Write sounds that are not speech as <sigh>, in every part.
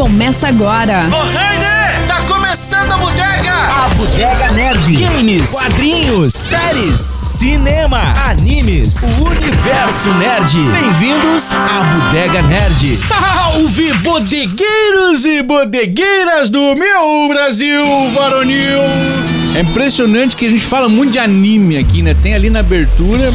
começa agora. Ô, Rainer! Tá começando a bodega! A Bodega Nerd. Games, quadrinhos, séries, cinema, animes, o universo nerd. Bem-vindos à Bodega Nerd. Salve, bodegueiros e bodegueiras do meu Brasil varonil! É impressionante que a gente fala muito de anime aqui, né? Tem ali na abertura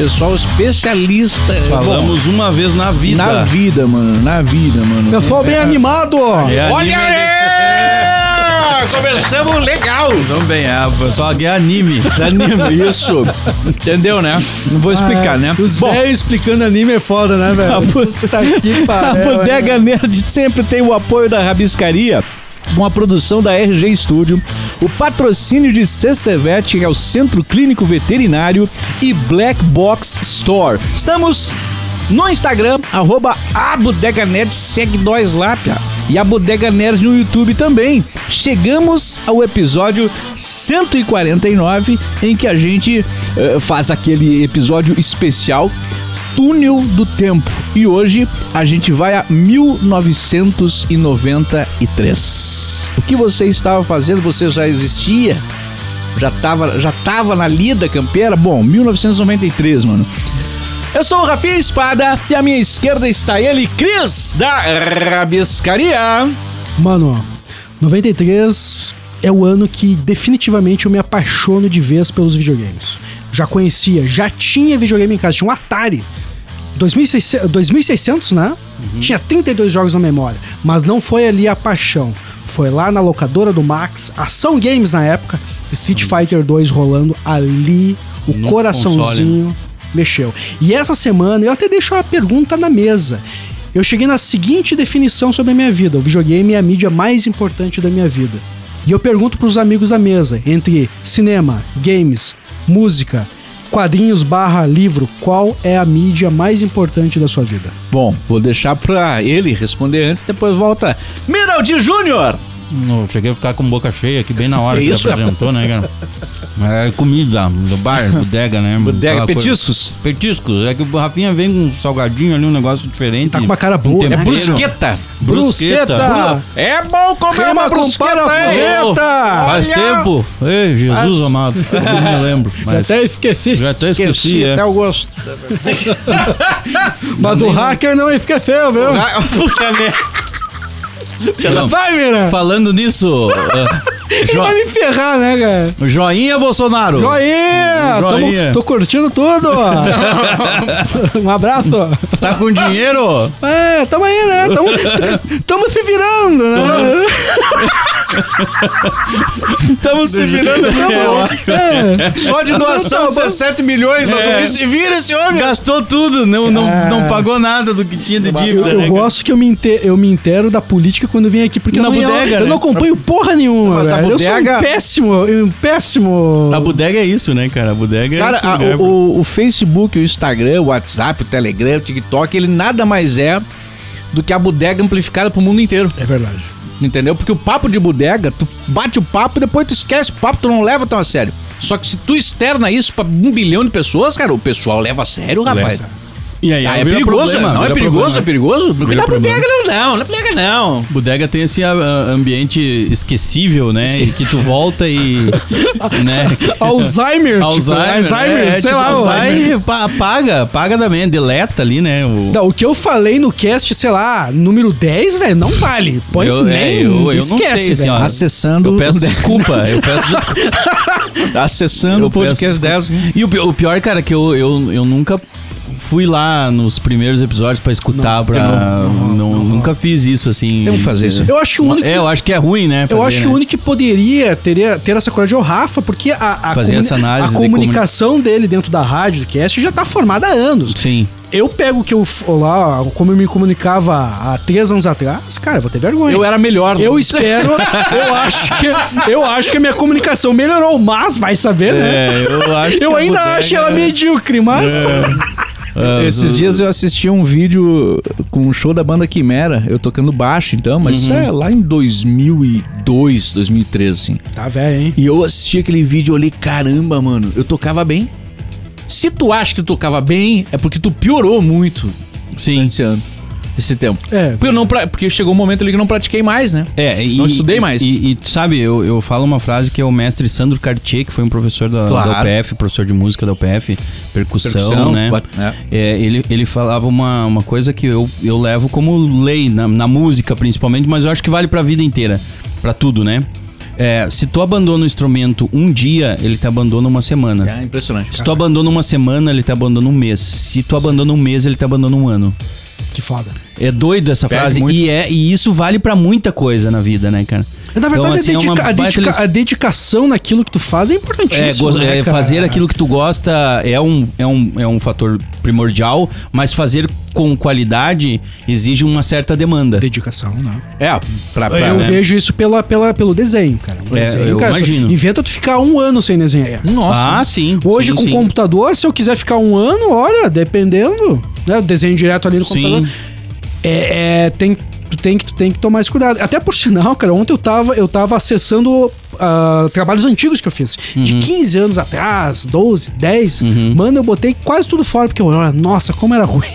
pessoal especialista. Falamos uma vez na Bom, vida. na vida, mano, na vida, mano. Pessoal bem animado, ó. É Olha anime aí! Começamos legal. Também é, o pessoal aqui é anime. Anime, isso. Entendeu, né? Não vou explicar, né? Os Bom, velhos explicando anime é foda, né, velho? A Puta que <laughs> A pariu. Bodega Nerd sempre tem o apoio da Rabiscaria, uma produção da RG Studio, o patrocínio de CCVET, que é o Centro Clínico Veterinário, e Black Box Store. Estamos no Instagram, arroba Nerd, segue nós lá, pia. E a Bodega Nerd no YouTube também. Chegamos ao episódio 149, em que a gente eh, faz aquele episódio especial Túnel do Tempo. E hoje a gente vai a 1993. O que você estava fazendo? Você já existia? Já estava já tava na lida campeira? Bom, 1993, mano. Eu sou o Rafinha Espada e à minha esquerda está ele, Cris, da Rabiscaria. Mano, ó, 93 é o ano que definitivamente eu me apaixono de vez pelos videogames. Já conhecia, já tinha videogame em casa, tinha um Atari. 2600, 2600 né? Tinha 32 jogos na memória, mas não foi ali a paixão. Foi lá na locadora do Max, Ação Games na época, Street Fighter 2 rolando ali, o No coraçãozinho mexeu. E essa semana eu até deixo uma pergunta na mesa. Eu cheguei na seguinte definição sobre a minha vida: o videogame é a mídia mais importante da minha vida. E eu pergunto pros amigos da mesa, entre cinema, games, música, quadrinhos barra livro, qual é a mídia mais importante da sua vida? Bom, vou deixar pra ele responder antes, depois volta. Miraldi Júnior! Não, cheguei a ficar com boca cheia aqui bem na hora É que isso, apresentou, né, cara? <laughs> É comida, do bar, <laughs> bodega, né? Bodega, Aquela coisa- petiscos. Petiscos. É que o Rafinha vem com um salgadinho ali, um negócio diferente. Tá com uma cara boa, Um né? É tempero. brusqueta. Brusqueta! É bom comer Rema uma com brusqueta, hein? parafuseta! Faz tempo. Ei, Jesus amado. Eu não me <laughs> lembro. Mas Até esqueci. já até esqueci, Esqueci é. até o gosto. Mas o hacker não esqueceu, viu? <laughs> Puta merda. Vai, Mira! Falando nisso, Ele jo- vai me ferrar, né, cara? joinha, Bolsonaro. Joinha! Joinha. Tamo- tô curtindo tudo! <laughs> um abraço! Tá com dinheiro? É, tamo aí, né? Tamo, tamo se virando, né? <laughs> Estamos se virando. É. Só de doação, 17 milhões, mas É. é. se vira esse homem. Gastou tudo, não, não, É. não pagou nada do que tinha de Eu, dívida. eu né, gosto que eu me, inte- eu me intero da política quando eu vim aqui, porque Na eu, não, eu- bodega, eu né? não acompanho porra nenhuma, Mas a velho. Eu sou bodega- um péssimo, um péssimo... cara? A bodega é isso, né, cara? A bodega é Cara, esse a- lugar. o, o- o Facebook, o Instagram, o WhatsApp, o Telegram, o TikTok, ele nada mais é do que a bodega amplificada pro mundo inteiro. É verdade. Entendeu? Porque o papo de bodega, tu bate o papo e depois tu esquece o papo, tu não leva tão a sério. Só que se tu externa isso pra um bilhão de pessoas, cara, o pessoal leva a sério, rapaz. E aí, Ah, aí é perigoso, problema, não é perigoso, é perigoso? Na problema. bodega não, não, na bodega não. Bodega tem esse ah, ambiente esquecível, né? E que tu volta e. <laughs> né? Alzheimer, tipo, Alzheimer. Alzheimer, né? sei tipo, lá. o- Vai, pa- apaga, apaga também, deleta ali, né? O, Não, o que eu falei no cast, sei lá, número 10, velho, não vale. Põe Eu- é, nem, eu- eu não esquece, sei, assim, velho. ó. Acessando. eu peço desculpa, eu peço <laughs> desculpa. Acessando Eu o podcast peço 10. E o, o pior, cara, que eu, eu, eu nunca fui lá nos primeiros episódios pra escutar, pra. Não, nunca fiz isso assim. Temos que fazer isso. Eu acho o único. É, eu acho que é ruim, né? Eu fazer, acho que né? o único que poderia teria, ter essa coragem é o Rafa, porque a, a, Fazer essa análise a de comunicação dele dentro da rádio, do cast, já tá formada há anos. Sim. Eu pego o que eu lá, como eu me comunicava há três anos atrás, cara, eu vou ter vergonha. Eu era melhor. Eu espero, eu acho que eu acho que a minha comunicação melhorou, mas vai saber, né? É, eu acho Eu ainda acho ela medíocre, mas Ah, Esses dias eu assisti um vídeo com um show da banda Quimera, eu tocando baixo então, mas isso é lá em 2002, 2013, assim. tá velho, hein? E eu assisti aquele vídeo e olhei, caramba, mano, eu tocava bem. Se tu acha que tu tocava bem, é porque tu piorou muito Sim. esse ano. Esse tempo. É. Porque, eu não, pra- porque chegou um momento ali que eu não pratiquei mais, né? É, e, Não estudei mais. E, e tu sabe, eu, eu falo uma frase que é o mestre Sandro Cartier, que foi um professor da, Claro. da UPF, professor de música da UPF, percussão, Percussão, né? é. É, ele, ele falava uma, uma coisa que eu, eu levo como lei, na, na música principalmente, mas eu acho que vale pra vida inteira, pra tudo, né? É, se tu abandona o instrumento um dia, ele te abandona uma semana. É impressionante. Se tu abandona uma semana, ele te abandona um mês. Se tu abandona um mês, ele te abandona um ano. Que foda. É doido essa Perde frase. muito. E, é, e isso vale pra muita coisa na vida, né, cara? Na verdade, Então, assim, a, é uma dedica- a baita dedica- a dedicação naquilo que tu faz é É, importantíssimo. go- né, é, fazer aquilo que tu gosta é um, é, um, é um fator primordial, mas fazer com qualidade exige uma certa demanda. Dedicação, né? É, pra, pra, eu né? vejo isso pela, pela, pelo desenho, cara. O É, desenho, eu cara, imagino. Inventa tu ficar um ano sem desenhar. Nossa. Ah, sim. Hoje, sim, com sim. computador, se eu quiser ficar um ano, olha, dependendo, né? Desenho direto ali no Sim. computador. É, é, tem, tu, tem que, tu tem que tomar esse cuidado. Até por sinal, cara, ontem eu tava, eu tava acessando ah, trabalhos antigos que eu fiz. De Uhum. 15 anos atrás, 12, 10. Mano, eu botei quase tudo fora, porque eu olha, nossa, como era ruim.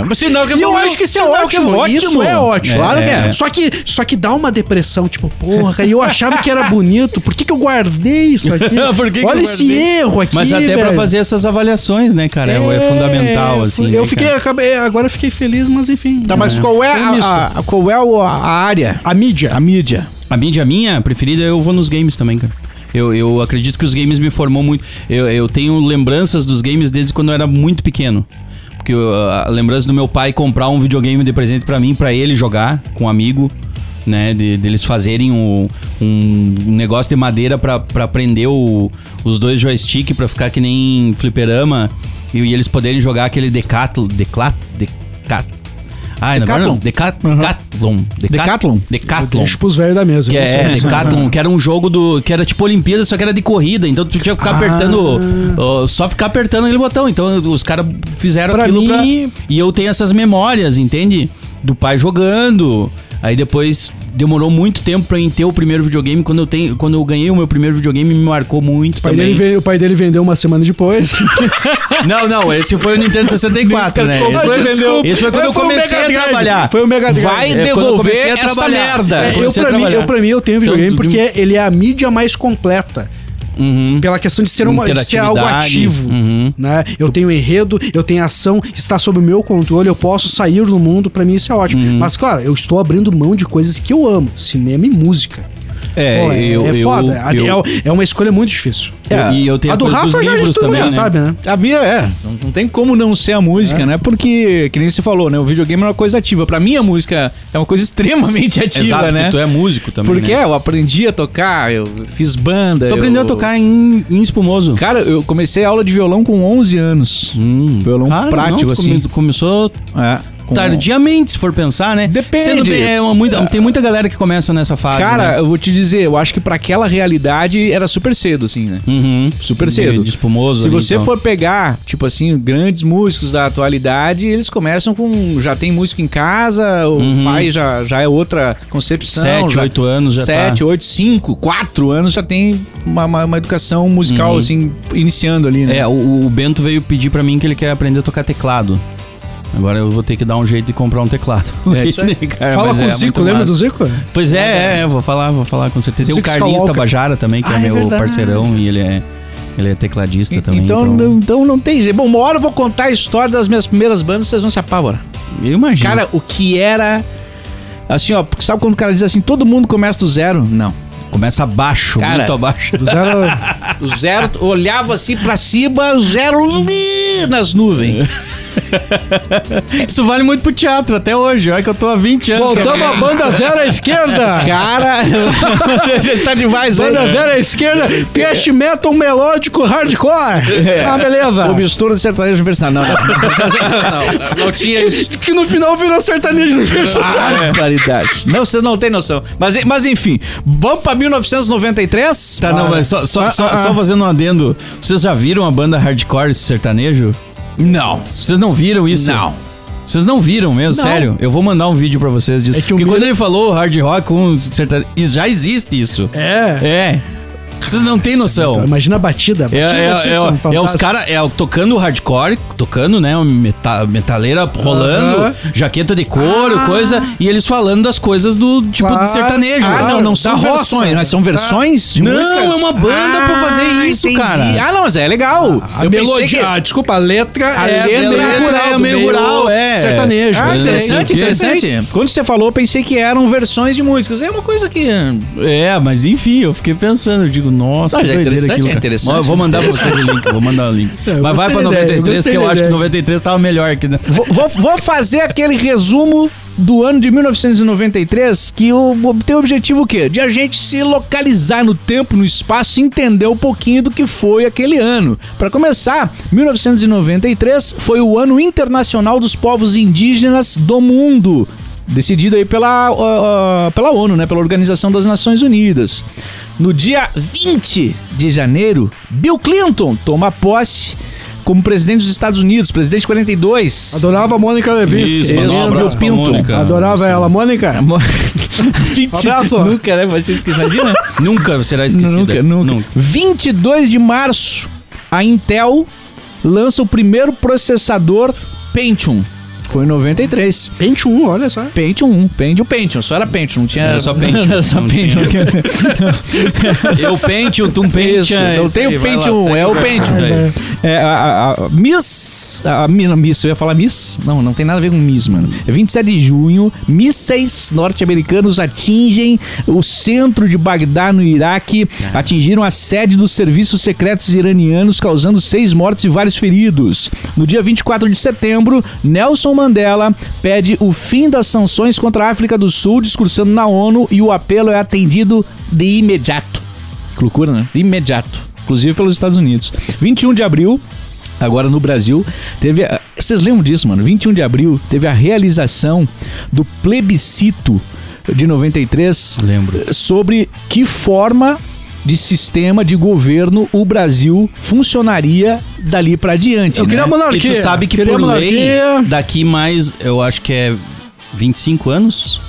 É, mas sinal que E eu acho que isso é sinal ótimo. Isso é ótimo. Claro que é. Só que, só que dá uma depressão, tipo, porra, cara, e eu achava que era <laughs> bonito. Por que, que eu guardei isso aqui? <laughs> Por que que Olha eu esse erro aqui. Mas até pra velho. fazer essas avaliações, né, cara? É, é fundamental, assim. Eu né, fiquei, acabei, agora eu fiquei feliz, mas enfim. Tá, mas qual é, É misto. a, a- qual é a área? A mídia. A mídia. A mídia minha preferida, eu vou nos games também, cara. Eu, eu acredito que os games me formou muito. Eu, eu tenho lembranças dos games desde quando eu era muito pequeno. Porque a lembrança do meu pai comprar um videogame de presente pra mim, pra ele jogar com um amigo, né? De, deles fazerem um, um negócio de madeira pra prender o- os dois joystick pra ficar que nem fliperama. E, e eles poderem jogar aquele Decathlon. Declat, Decat. Ai, não, agora não. Decat, Decathlon. Decathlon? Decathlon. Deixa pros velhos da mesa. Que é. Decathlon, que era um jogo do. que era tipo Olimpíada, só que era de corrida. Então tu tinha que ficar Ah. apertando. só ficar apertando aquele botão. Então os caras fizeram Pra aquilo mim- pra. E eu tenho essas memórias, entende? Do pai jogando. Aí depois demorou muito tempo pra eu ter o primeiro videogame. Quando eu, tenho, quando eu ganhei o meu primeiro videogame, me marcou muito O pai, também. dele veio- o pai dele vendeu uma semana depois. <laughs> Não, não, esse foi o Nintendo 64, né? Esse, vendeu. esse foi quando eu Foi comecei Mega a trabalhar. Foi o Mega Drive. Vai É, devolver essa merda. É, eu, pra mim, eu, pra mim, eu tenho videogame Então, porque ele é a mídia mais completa. Uhum. Pela questão de ser, uma, de ser algo ativo. Uhum. Né? Eu tenho enredo, eu tenho ação, está sob o meu controle, eu posso sair do mundo, pra mim isso é ótimo. Uhum. Mas, claro, eu estou abrindo mão de coisas que eu amo: cinema e música. É, Pô, é, eu, é eu, foda. A- eu- É, é uma escolha muito difícil. É. E eu tenho a a, do Rafa dos já, livros também, já né? sabe, né? A minha é, não, não tem como não ser a música, né? Porque, que nem você falou, né? O videogame é uma coisa ativa. Pra mim, a música é uma coisa <laughs> extremamente ativa, Exato, né? tu é músico também, Porque né? é, eu aprendi a tocar, eu fiz banda. Tu eu- aprendeu a tocar em, em espumoso. Cara, eu comecei aula de violão com 11 anos. Hum. Violão Cara, prático, não, tu assim. come- começou É, com- tardiamente, se for pensar, né? Depende. Sendo bem- é uma muita- tem muita galera que começa nessa fase, Cara, né? eu vou te dizer, eu acho que pra aquela realidade era super cedo, assim, né? Uhum. Super De- cedo. De, espumoso Se ali, você então. for pegar, tipo assim, grandes músicos da atualidade, eles começam com. Já tem música em casa, o Uhum. pai já, já é outra concepção. Sete, já- oito anos já Sete, tá. oito, cinco, quatro anos já tem uma, uma, uma educação musical, assim, iniciando ali, né? Uhum. É, o, o Bento veio pedir pra mim que ele quer aprender a tocar teclado. Agora eu vou ter que dar um jeito de comprar um teclado. É isso aí. <laughs> Cara, Fala com é o Zico, lembra massa. do Zico? Pois é, é, é, vou falar, vou falar com certeza. Tem o Zico Carlinhos Skywalker. Tabajara também, que Ah, é é meu verdade. parceirão e ele é, ele é tecladista também. então, não- então não tem jeito. Bom, uma hora eu vou contar a história das minhas primeiras bandas, vocês vão se apavorar. eu imagino. Cara, o que era. Assim, ó, sabe quando o cara diz assim, todo mundo começa do zero? Não. Começa abaixo, Cara, muito abaixo. Do zero. <laughs> O zero, olhava assim pra cima, o zero ali nas nuvens. <laughs> <laughs> Isso vale muito pro teatro até hoje. Olha que eu tô há 20 anos. Voltamos a banda zero à esquerda. <laughs> Cara, <laughs> tá demais, Banda velho. zero à esquerda, thrash metal melódico hardcore. É. Ah, beleza. O mistura de sertanejo universitário. Não, não, não, não, não tinha isso. Que no final virou sertanejo universitário. Ah, caridade. Não, você não tem noção. Mas, mas enfim, vamos pra 1993? Tá, não, mas só, só, só, só fazendo um adendo. Vocês já viram a banda hardcore sertanejo? Não. Vocês não viram isso? Não. Vocês não viram mesmo, Não. sério? Eu vou mandar um vídeo pra vocês disso. É que o Porque quando ele falou hard rock com sertanejo, já existe isso. É. É. Vocês não têm noção. Imagina a batida. a É, batida é, é, é, fantástica. os caras é, tocando hardcore, tocando, né? uma Meta, metaleira rolando, jaqueta de couro, Ah. coisa. E eles falando das coisas do tipo Claro. de sertanejo. Ah, não, não são roça. versões, mas são versões de Não, músicas. é uma banda pra fazer isso, entendi. cara. Ah, não, mas é legal. A Eu melodia, que- ah, desculpa, a letra A é letra meio é rural, meio meio rural, é. sertanejo. Ah, o interessante, interessante. Quando você falou, eu pensei que eram versões de músicas. É uma coisa que. É, mas enfim, eu fiquei pensando, eu digo, nossa, Não, que é interessante, aquilo, é interessante. Eu vou mandar pra vocês o link, vou mandar o link. <laughs> É, mas vai pra da ideia, 93, gostei que eu da acho que ideia. 93 tava melhor que nessa. Vou, vou- vou fazer aquele resumo do ano de 1993 que o, tem o objetivo o quê? De a gente se localizar no tempo, no espaço e entender um pouquinho do que foi aquele ano. Para começar, 1993 foi o ano internacional dos povos indígenas do mundo. Decidido aí pela, ah, ah, pela ONU, né? Pela Organização das Nações Unidas. No dia 20 de janeiro, Bill Clinton toma posse como presidente dos Estados Unidos, presidente 42. Adorava a Mônica Levi. Isso, um abraço pra pinto. Mônica. Adorava ela. Mônica. 20... <laughs> Abraço. Nunca, né? Vocês que imaginam? Nunca será esquecida. nunca, nunca, 22 de março, a Intel lança o primeiro processador Pentium. Foi em 93. Pente 1, olha só. Pentium 1, Pentium, Pentium, só era Pentium, não tinha... Era só Pentium, <laughs> era só Pentium. <laughs> Eu Pentium, tu Isso, Pentium. não tem o Pentium, é o Pentium. É, a, a- a Miss. A, não, Miss, eu ia falar Miss? Não, não tem nada a ver com Miss, mano. É 27 de junho, mísseis norte-americanos atingem o centro de Bagdá, no Iraque. Atingiram a sede dos serviços secretos iranianos, causando seis mortes e vários feridos. No dia 24 de setembro, Nelson Mandela pede o fim das sanções contra a África do Sul, discursando na ONU, e o apelo é atendido de imediato. Que loucura, né? De imediato. Inclusive pelos Estados Unidos. 21 de abril, agora no Brasil, teve. a- Vocês lembram disso, mano? 21 de abril teve a realização do plebiscito de 93 Lembro. sobre que forma de sistema de governo o Brasil funcionaria dali pra diante. Eu né? queria E monarquia. tu sabe que Queria por lei, daqui mais, eu acho que é 25 anos.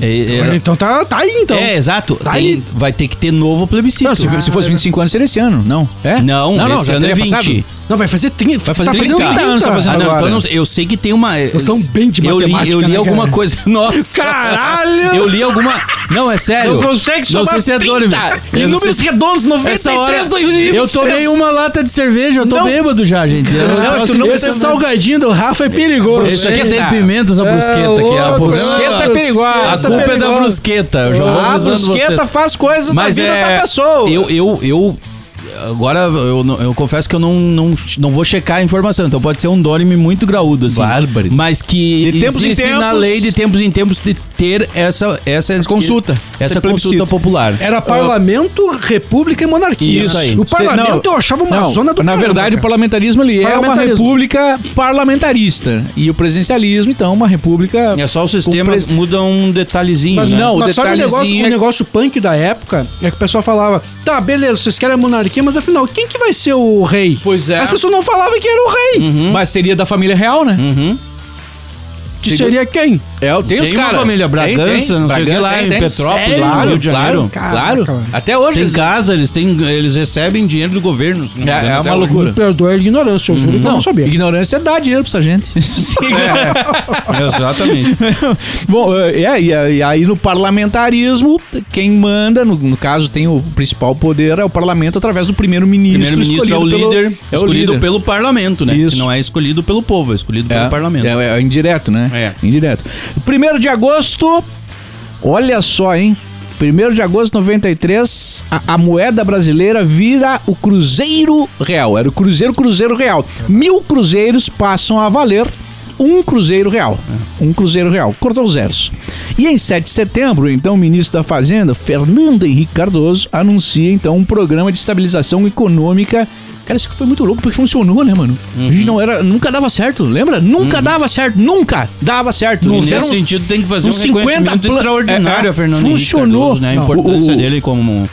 É, é- Então tá, tá aí, então. é, exato. Tá Tem- aí. vai ter que ter novo plebiscito. Não, se, se fosse 25 anos, seria esse ano, não? É? Não, esse já ano é teria 20. passado? Não, vai fazer 30. Vai fazer tá 30 fazendo anos, tá fazendo Ah, não, agora. então eu não sei- eu sei que tem uma. Vocês são bem de eu li, matemática, eu li né, alguma cara? coisa. <laughs> Nossa! Caralho! Eu li alguma. Não, é sério. Não consegue Não somar sei se é 30. doido. Em Eu não números sei- redondos, 93, Essa hora, 2023. eu tomei uma lata de cerveja, eu tô Não. bêbado já, gente. Eu Não, posso- tu não Esse salgadinho do Rafa é perigoso. Isso aqui tem pimenta, essa brusqueta aqui. A, brusqueta é perigosa. a Essa culpa é da brusqueta. Eu Ah, a brusqueta faz coisas na vida é, da pessoa. Eu, eu, eu agora eu, não- eu confesso que eu não, não, não vou checar a informação, então pode ser um dorme muito graúdo assim. Bárbaro. Mas que De tempos em existe na tempos. lei de tempos em tempos de ter essa essa Consulta. essa consulta popular. Era parlamento, república e monarquia. Isso aí. O parlamento eu achava uma não, zona do Na caramba, verdade, o cara. parlamentarismo ele é uma Parlamentarismo. república parlamentarista. E o presidencialismo, então, uma república. É só o sistema pres- muda um detalhezinho, Mas né? não, o mas sabe o negócio, detalhezinho o é- negócio punk da época? É que o pessoal falava, tá, beleza, vocês querem a monarquia, mas afinal, quem que vai ser o rei? Pois é. As pessoas não falavam que era o rei. Mas seria da família real, né? Uhum. Que seria quem? É, tem, os Tem uma caras. família Bragança, não sei o que lá, em Petrópolis, claro, Rio de Janeiro. Claro, claro. Até hoje. Tem eles- casa, eles têm eles recebem dinheiro do governo. É, é uma loucura. Me perdoa a ignorância, eu juro que eu não sabia. ignorância dá dinheiro pra essa gente. <laughs> É, exatamente. <laughs> Bom, é, e, e aí no parlamentarismo, quem manda, no, no caso tem o principal poder, é o parlamento através do primeiro-ministro. Primeiro-ministro é o pelo- líder, é o escolhido líder. pelo parlamento, né? Isso. Que não é escolhido pelo povo, é escolhido pelo parlamento. É, é indireto, né? É. Indireto. Primeiro de agosto, olha só, hein? 1 de agosto de 93, a, a moeda brasileira vira o Cruzeiro Real. Era o Cruzeiro Cruzeiro Real. Mil cruzeiros passam a valer um Cruzeiro Real. Um Cruzeiro Real. Cortou os zeros. E em 7 de setembro, então, o ministro da Fazenda, Fernando Henrique Cardoso, anuncia então um programa de estabilização econômica. Cara, isso foi muito louco porque funcionou, né, mano? A gente não era, nunca dava certo, lembra? Nunca dava certo, nunca dava certo. Fizeram nesse sentido tem que fazer um uns 50 reconhecimento pla- extraordinário é, a Fernando Henrique funcionou. Cardoso, né? A Não, importância o- o- dele como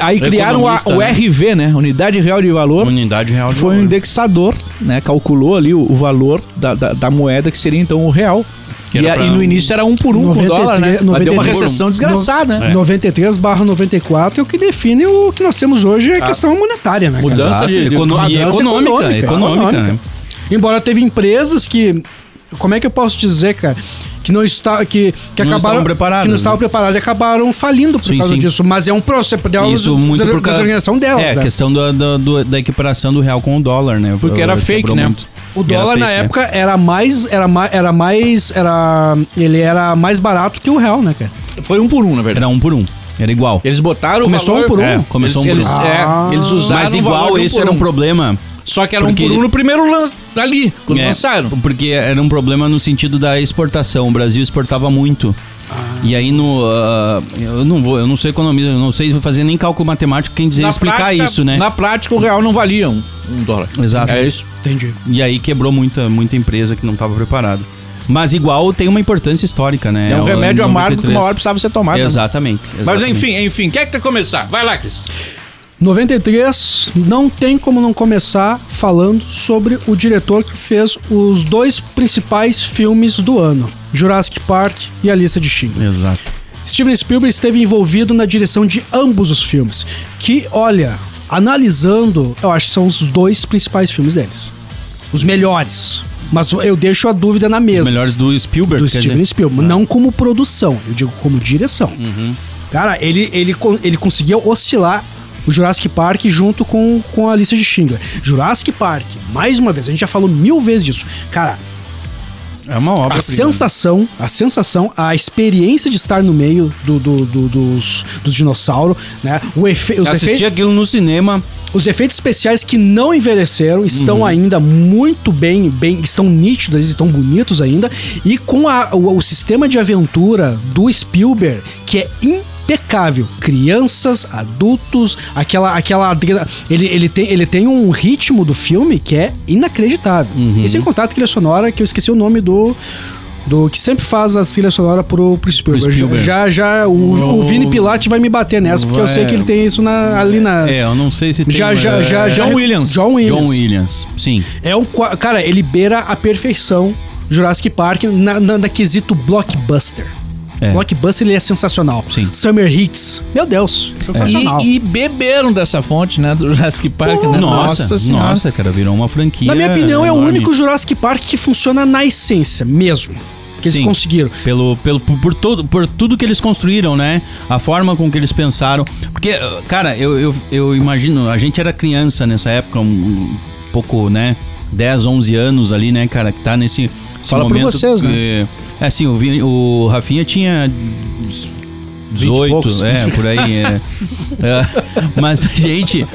Aí criaram a, o né? RV, né? Unidade Real de Valor. unidade real de Foi um valor. indexador, né? Calculou ali o, o valor da, da, da moeda, que seria então o real. E, a- e no início era um por um com o 93, dólar, né? Mas deu uma 93, recessão desgraçada, né? 93 barra 94 é o que define o que nós temos hoje, é a questão monetária, né, cara? Mudança de- de- econo- e econômica, econômica, né? Embora teve empresas que. Como é que eu posso dizer, cara? Que não está, que, que Não acabaram que não né? estavam preparadas e acabaram falindo por Sim, causa sim. disso. Mas é um processo dela, Isso muito por causa desorganização delas. É, a né? questão da, da, do- da equiparação do real com o dólar, né? Porque era Quebrou fake, né? muito. O Era dólar na né? época era mais, era mais, era mais, era, ele era mais barato que o real, né, cara? Foi um por um, na verdade. Era um por um. Era igual. Eles botaram Começou o valor... um por um? É, começou um por eles, um. é, Ah. eles usaram Mas igual, de esse por era um um. problema. Só que era porque- um por um no primeiro lance ali, quando É, lançaram. Porque era um problema no sentido da exportação. O Brasil exportava muito. E aí no. ah, eu não vou, eu não sou economista, eu não sei fazer nem cálculo matemático quem dizer Na explicar prática- isso, né? Na prática, o real não valia um, um dólar. Exato. É isso. Entendi. E aí quebrou muita, muita empresa que não estava preparada. Mas igual tem uma importância histórica, né? É um remédio amargo que 93. uma hora precisava ser tomado. né? Exatamente. Mas exatamente. enfim, enfim, quer que quer começar? Vai lá, Cris. 93, não tem como não começar falando sobre o diretor que fez os dois principais filmes do ano: Jurassic Park e A Lista de Schindler. Exato. Steven Spielberg esteve envolvido na direção de ambos os filmes, que, olha, analisando, eu acho que são os dois principais filmes deles. Os melhores. Mas eu deixo a dúvida na Os mesa. melhores do Spielberg, do Steven dizer. Spielberg, não como produção, eu digo como direção. Cara, ele, ele, ele conseguia oscilar o Jurassic Park junto com, com a lista de Schindler. Jurassic Park, mais uma vez, a gente já falou mil vezes disso. Cara, É uma obra. a sensação, a sensação, a experiência de estar no meio do, do- do- dos, dos dinossauros, né? O efe, os, efeitos, aquilo no cinema. os efeitos especiais que não envelheceram estão Uhum. ainda muito bem, bem, estão nítidos, estão bonitos ainda. E com a- o, o sistema de aventura do Spielberg, que é impecável. Crianças, adultos, aquela. aquela ele, ele, tem, ele tem um ritmo do filme que é inacreditável. Uhum. E sem contar a trilha sonora, que eu esqueci o nome do. Do que sempre faz a trilha sonora pro, pro Spielberg. Pro Spielberg. Já, já, o, o Vini Pilate vai me bater nessa, porque eu sei Vai. que ele tem isso na, ali na. É, eu não sei se tem. Já, já, é, já. John Williams. John Williams. John Williams. Sim. É um. Cara, ele beira a perfeição Jurassic Park na, na, na quesito blockbuster. É. Blockbuster ele é sensacional. Sim. Summer Hits. Meu Deus, sensacional. E, e beberam dessa fonte, né? Do Jurassic Park, né? Nossa, Senhora. nossa, cara, virou uma franquia. Na minha opinião, é o enorme. único Jurassic Park que funciona na essência mesmo. Que eles Sim. conseguiram. Pelo, pelo, por, por todo, por tudo que eles construíram, né? A forma com que eles pensaram. Porque, cara, eu, eu, eu imagino, a gente era criança nessa época, um, um pouco, né? 10, 11 anos ali, né, cara, que tá nesse, esse Fala momento. vocês, né? que- É assim, o, Vi- o Rafinha tinha 18, poucos. é, por aí. É. <laughs> É, mas a gente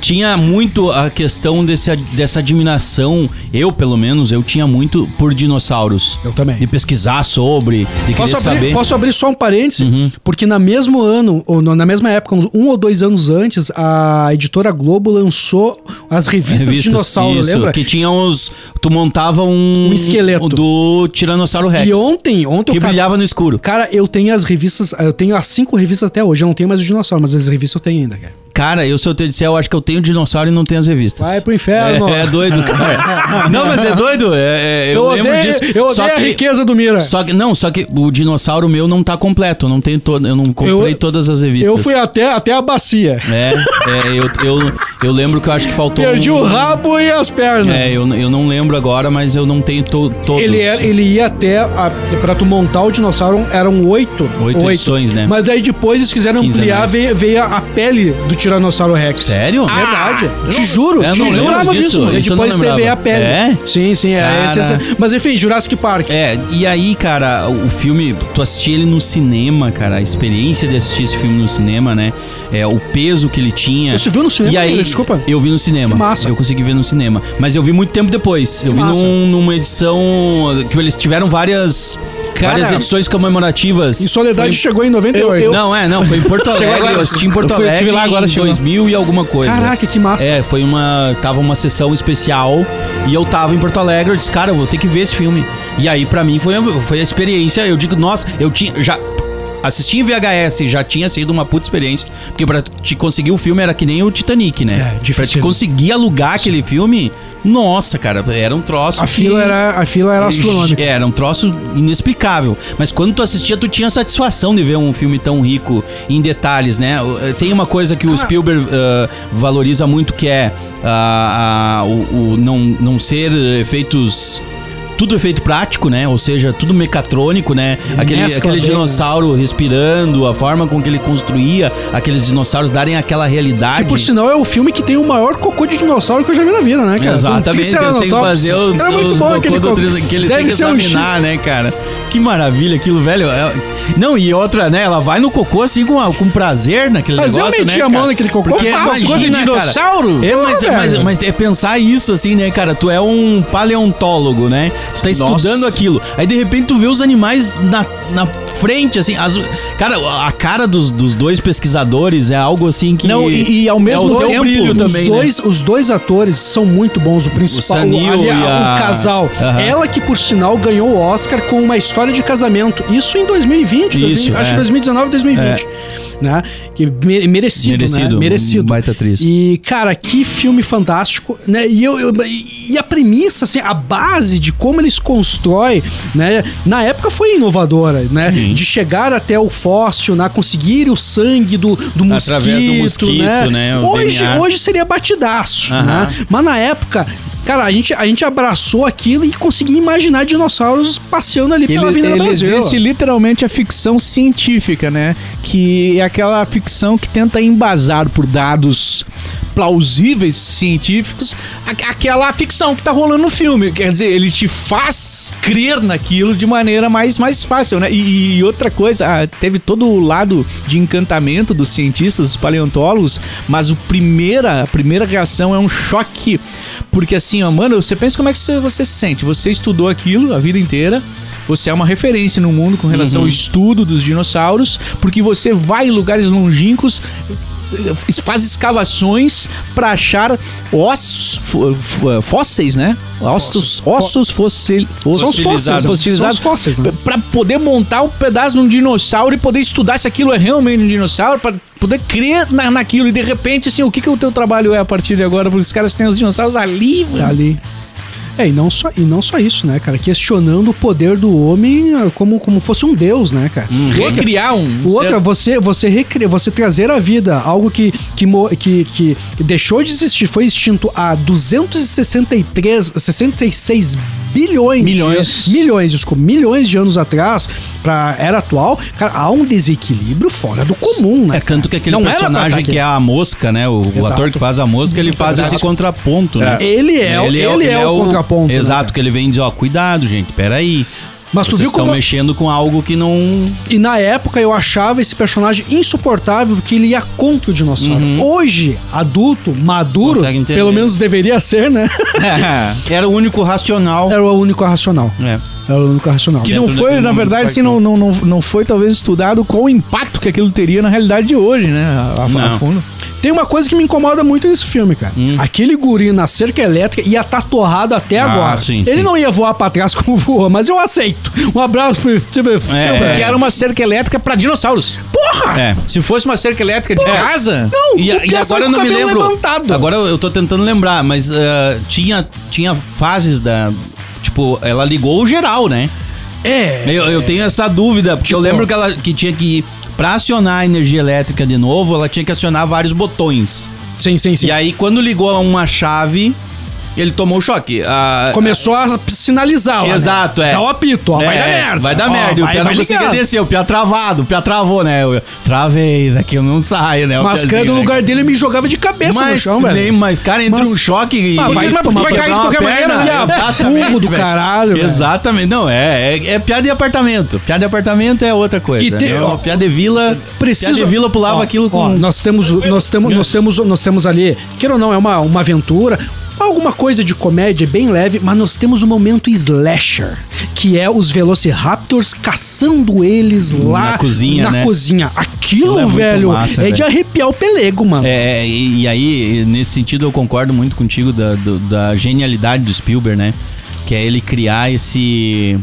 tinha muito a questão desse, dessa admiração, eu pelo menos, eu tinha muito por dinossauros. Eu também. De pesquisar sobre, de Posso querer abrir, saber. posso abrir só um parêntese? Uhum. Porque na mesmo ano, ou na mesma época, uns um ou dois anos antes, a editora Globo lançou as revistas, Revistas, Dinossauro, isso, lembra? Que tinha uns. Tu montava um. Um esqueleto. Do Tiranossauro Rex. E ontem, ontem Que brilhava no escuro. Cara, eu tenho as revistas, eu tenho as cinco revistas até hoje. Eu não tenho mais o dinossauro, mas as revistas eu tenho ainda, cara. Cara, eu, se eu te disser, eu acho que eu tenho dinossauro e não tenho as revistas. Vai pro inferno. É, é doido, cara. <laughs> não, mas é doido. é- é- eu, Eu, lembro odeio, disso. eu só odeio a que- riqueza do Mira. Só que, não, só que o dinossauro meu não tá completo. Eu não tenho todo, eu não comprei Eu- todas as revistas. Eu fui até, até a bacia. É, é eu, eu, eu lembro que eu acho que faltou. Perdi um- o rabo e as pernas. É, eu, eu não lembro agora, mas eu não tenho to, todos. Ele, era- ele ia até. A, pra tu montar o dinossauro, eram oito. Oito edições, né? Mas daí depois eles quiseram ampliar, veio, veio a, pele do Tiranossauro Rex. Sério? Verdade. te juro, eu te não lembrava disso, Daí isso eu não depois teve a pele. É? Sim, sim. É, esse- esse- mas enfim, Jurassic Park. É, e aí, cara, o filme, tu assistir ele no cinema, cara, a experiência de assistir esse filme no cinema, né? É, o peso que ele tinha. Você viu no cinema, E aí, Mira? Desculpa. Eu vi no cinema. Que massa. Eu consegui ver no cinema. Mas eu vi muito tempo depois. Eu vi num- numa edição. que eles tiveram várias. Cara, várias edições comemorativas. Em Soledade Foi- chegou em 98. Eu- Não, é, não, foi em Porto Alegre. Eu assisti em Porto Eu fui- Alegre tive lá agora, em chegou. 2000 e alguma coisa. Caraca, que massa. É, foi uma. Tava uma sessão especial e eu tava em Porto Alegre. Eu disse, cara, eu vou ter que ver esse filme. E aí, pra mim, foi, a- foi a experiência. Eu digo, nossa, eu tinha. Já. Assistir em VHS já tinha sido uma puta experiência. Porque pra te conseguir o filme era que nem o Titanic, né? É, pra te difícil. conseguir alugar aquele filme, nossa, cara, era um troço. A que- fila era, a fila era astronômica. Era um troço inexplicável. Mas quando tu assistia, tu tinha satisfação de ver um filme tão rico em detalhes, né? O- Tem uma coisa que o Spielberg ah, valoriza muito que é ah, ah, o, o não, não ser efeitos. Tudo efeito prático, né? Ou seja, tudo mecatrônico, né? Aquele, aquele dinossauro respirando, a forma com que ele construía aqueles dinossauros darem aquela realidade. Que por sinal é o filme que tem o maior cocô de dinossauro que eu já vi na vida, né, cara? Exatamente, eles têm que fazer os, Era muito os bom cocô aquele do que eles têm que ser um examinar, né, cara? Que maravilha aquilo, velho. É- Não, e outra, né? Ela vai no cocô assim com, a- com prazer naquele Mas eu negócio, meti né, a mão cara? naquele cocô Porque fácil. Imagina, cara. dinossauro? É, mas, Pô, mas, velho. mas é pensar isso assim, né, cara? Tu é um paleontólogo, né? Tá estudando Nossa. aquilo. Aí de repente tu vê os animais na, na frente, assim. as- cara, a cara dos, dos dois pesquisadores é algo assim que. Não, e- e ao é mesmo teu tempo, brilho Os também, né? dois, os dois atores são muito bons. O principal, O Sanil ali, e a- o casal. Aham. Ela que, por sinal, ganhou o Oscar com uma história de casamento. Isso em 2020. Isso, 2000, acho é. que 2019, 2020. Né? Que me- merecido, Merecido, né? Merecido. um baita atriz. E, cara, que filme fantástico, né? E, eu, eu- e a premissa, assim, a base de como eles constroem, né? Na época foi inovadora, né? Sim. De chegar até o fóssil, né? Conseguir o sangue do, do mosquito, Através do mosquito, né? O Hoje, DNA. hoje seria batidaço, Aham. né? Mas na época... Cara, a gente, a gente abraçou aquilo e conseguia imaginar dinossauros passeando ali pela Ele, Avenida ele Brasil. existe literalmente a ficção científica, né? Que é aquela ficção que tenta embasar por dados plausíveis científicos aquela ficção que tá rolando no filme. Quer dizer, ele te faz crer naquilo de maneira mais, mais fácil, né? E, e outra coisa, ah, teve todo o lado de encantamento dos cientistas, dos paleontólogos, mas o primeira, a primeira reação é um choque. Porque assim, ó, mano, você pensa como é que você, se sente. Você estudou aquilo a vida inteira. Você é uma referência no mundo com relação ao estudo dos dinossauros, porque você vai em lugares longínquos, faz escavações para achar ossos, fó- fósseis, né? Ossos, ossos fossil, fossilizados, são os fósseis, né? para poder montar um pedaço de um dinossauro e poder estudar se aquilo é realmente um dinossauro, para poder crer na, naquilo. E de repente, assim, o que, que o teu trabalho é a partir de agora? Porque os caras têm os dinossauros ali, mano. ali. É, e não, só, e não só isso, né, cara? Questionando o poder do homem ah, como, como fosse um deus, né, cara? Recriar um. O outro é você, você, recri- você trazer à vida algo que, que, que, que deixou de existir, foi extinto há 263, 66 bilhões. Milhões. De, milhões, desculpa, milhões de anos atrás pra era atual, cara, há um desequilíbrio fora do comum, né? É tanto que aquele Não personagem que é a mosca, né? O, o ator que faz a mosca, ele faz esse contraponto, né? Ele é, o- ele é, o contraponto. né, Exato, cara? que ele vem dizer, ó, cuidado, gente, peraí. Mas tu Vocês viu estão como mexendo com algo que não. E na época eu achava esse personagem insuportável porque ele ia contra o dinossauro. Hoje, adulto, maduro, Uhum. Pelo menos deveria ser, né? <laughs> Era o único racional. Era o único racional. É. Era o único racional. Que não Dentro foi, na verdade, assim, não, não, não, não foi talvez estudado qual o impacto que aquilo teria na realidade de hoje, né? A, a- a fundo. Tem uma coisa que me incomoda muito nesse filme, cara. Aquele guri na cerca elétrica ia estar torrado até Hum. Ah, agora. sim, ele sim. não ia voar pra trás <laughs> como voou, mas eu aceito. Um abraço pro Steve É. Spielberg. Que era uma cerca elétrica pra dinossauros. Porra! É. Se fosse uma cerca elétrica de casa. Não, E, e pensa agora eu não me lembro. levantado. Agora eu tô tentando lembrar, mas ah, tinha, tinha fases da. Tipo, ela ligou o geral, né? É. Eu, eu tenho essa dúvida, porque eu lembro que ela que tinha que. Pra acionar a energia elétrica de novo, ela tinha que acionar vários botões. Sim, sim, sim. E aí, quando ligou a uma chave, ele tomou o choque. Ah, Começou a sinalizar, ó, Exato, né? é. Dá o apito, ó, vai É, dar merda. Vai dar Ó, merda. E o vai- Pia vai não conseguia ligar. descer, o Pia travado, o Pia travou, né? Eu travei, daqui eu não saio, né? o Mas cara, no né? lugar dele me jogava de cabeça no mas, chão, velho. nem, mas, cara, entre Mas- um choque e. Ah, vai e vai cair de qualquer maneira, né? Exatamente. Do caralho. Exatamente. Não, é, é, é piada de apartamento. Piada de apartamento é outra coisa. E tem- né? ó, piada de vila. Preciso... Piada de vila pulava Ó, aquilo com. ó, nós temos, nós temos, nós temos, nós temos ali, queira ou não, é uma, uma aventura. Alguma coisa de comédia bem leve, mas nós temos um momento slasher, que é os Velociraptors caçando eles lá Na cozinha, na né? cozinha. Aquilo, é velho, massa, é de velho. arrepiar o pelego, mano. É, e, e aí, nesse sentido, eu concordo muito contigo da, do- da genialidade do Spielberg, né? Que é ele criar esse.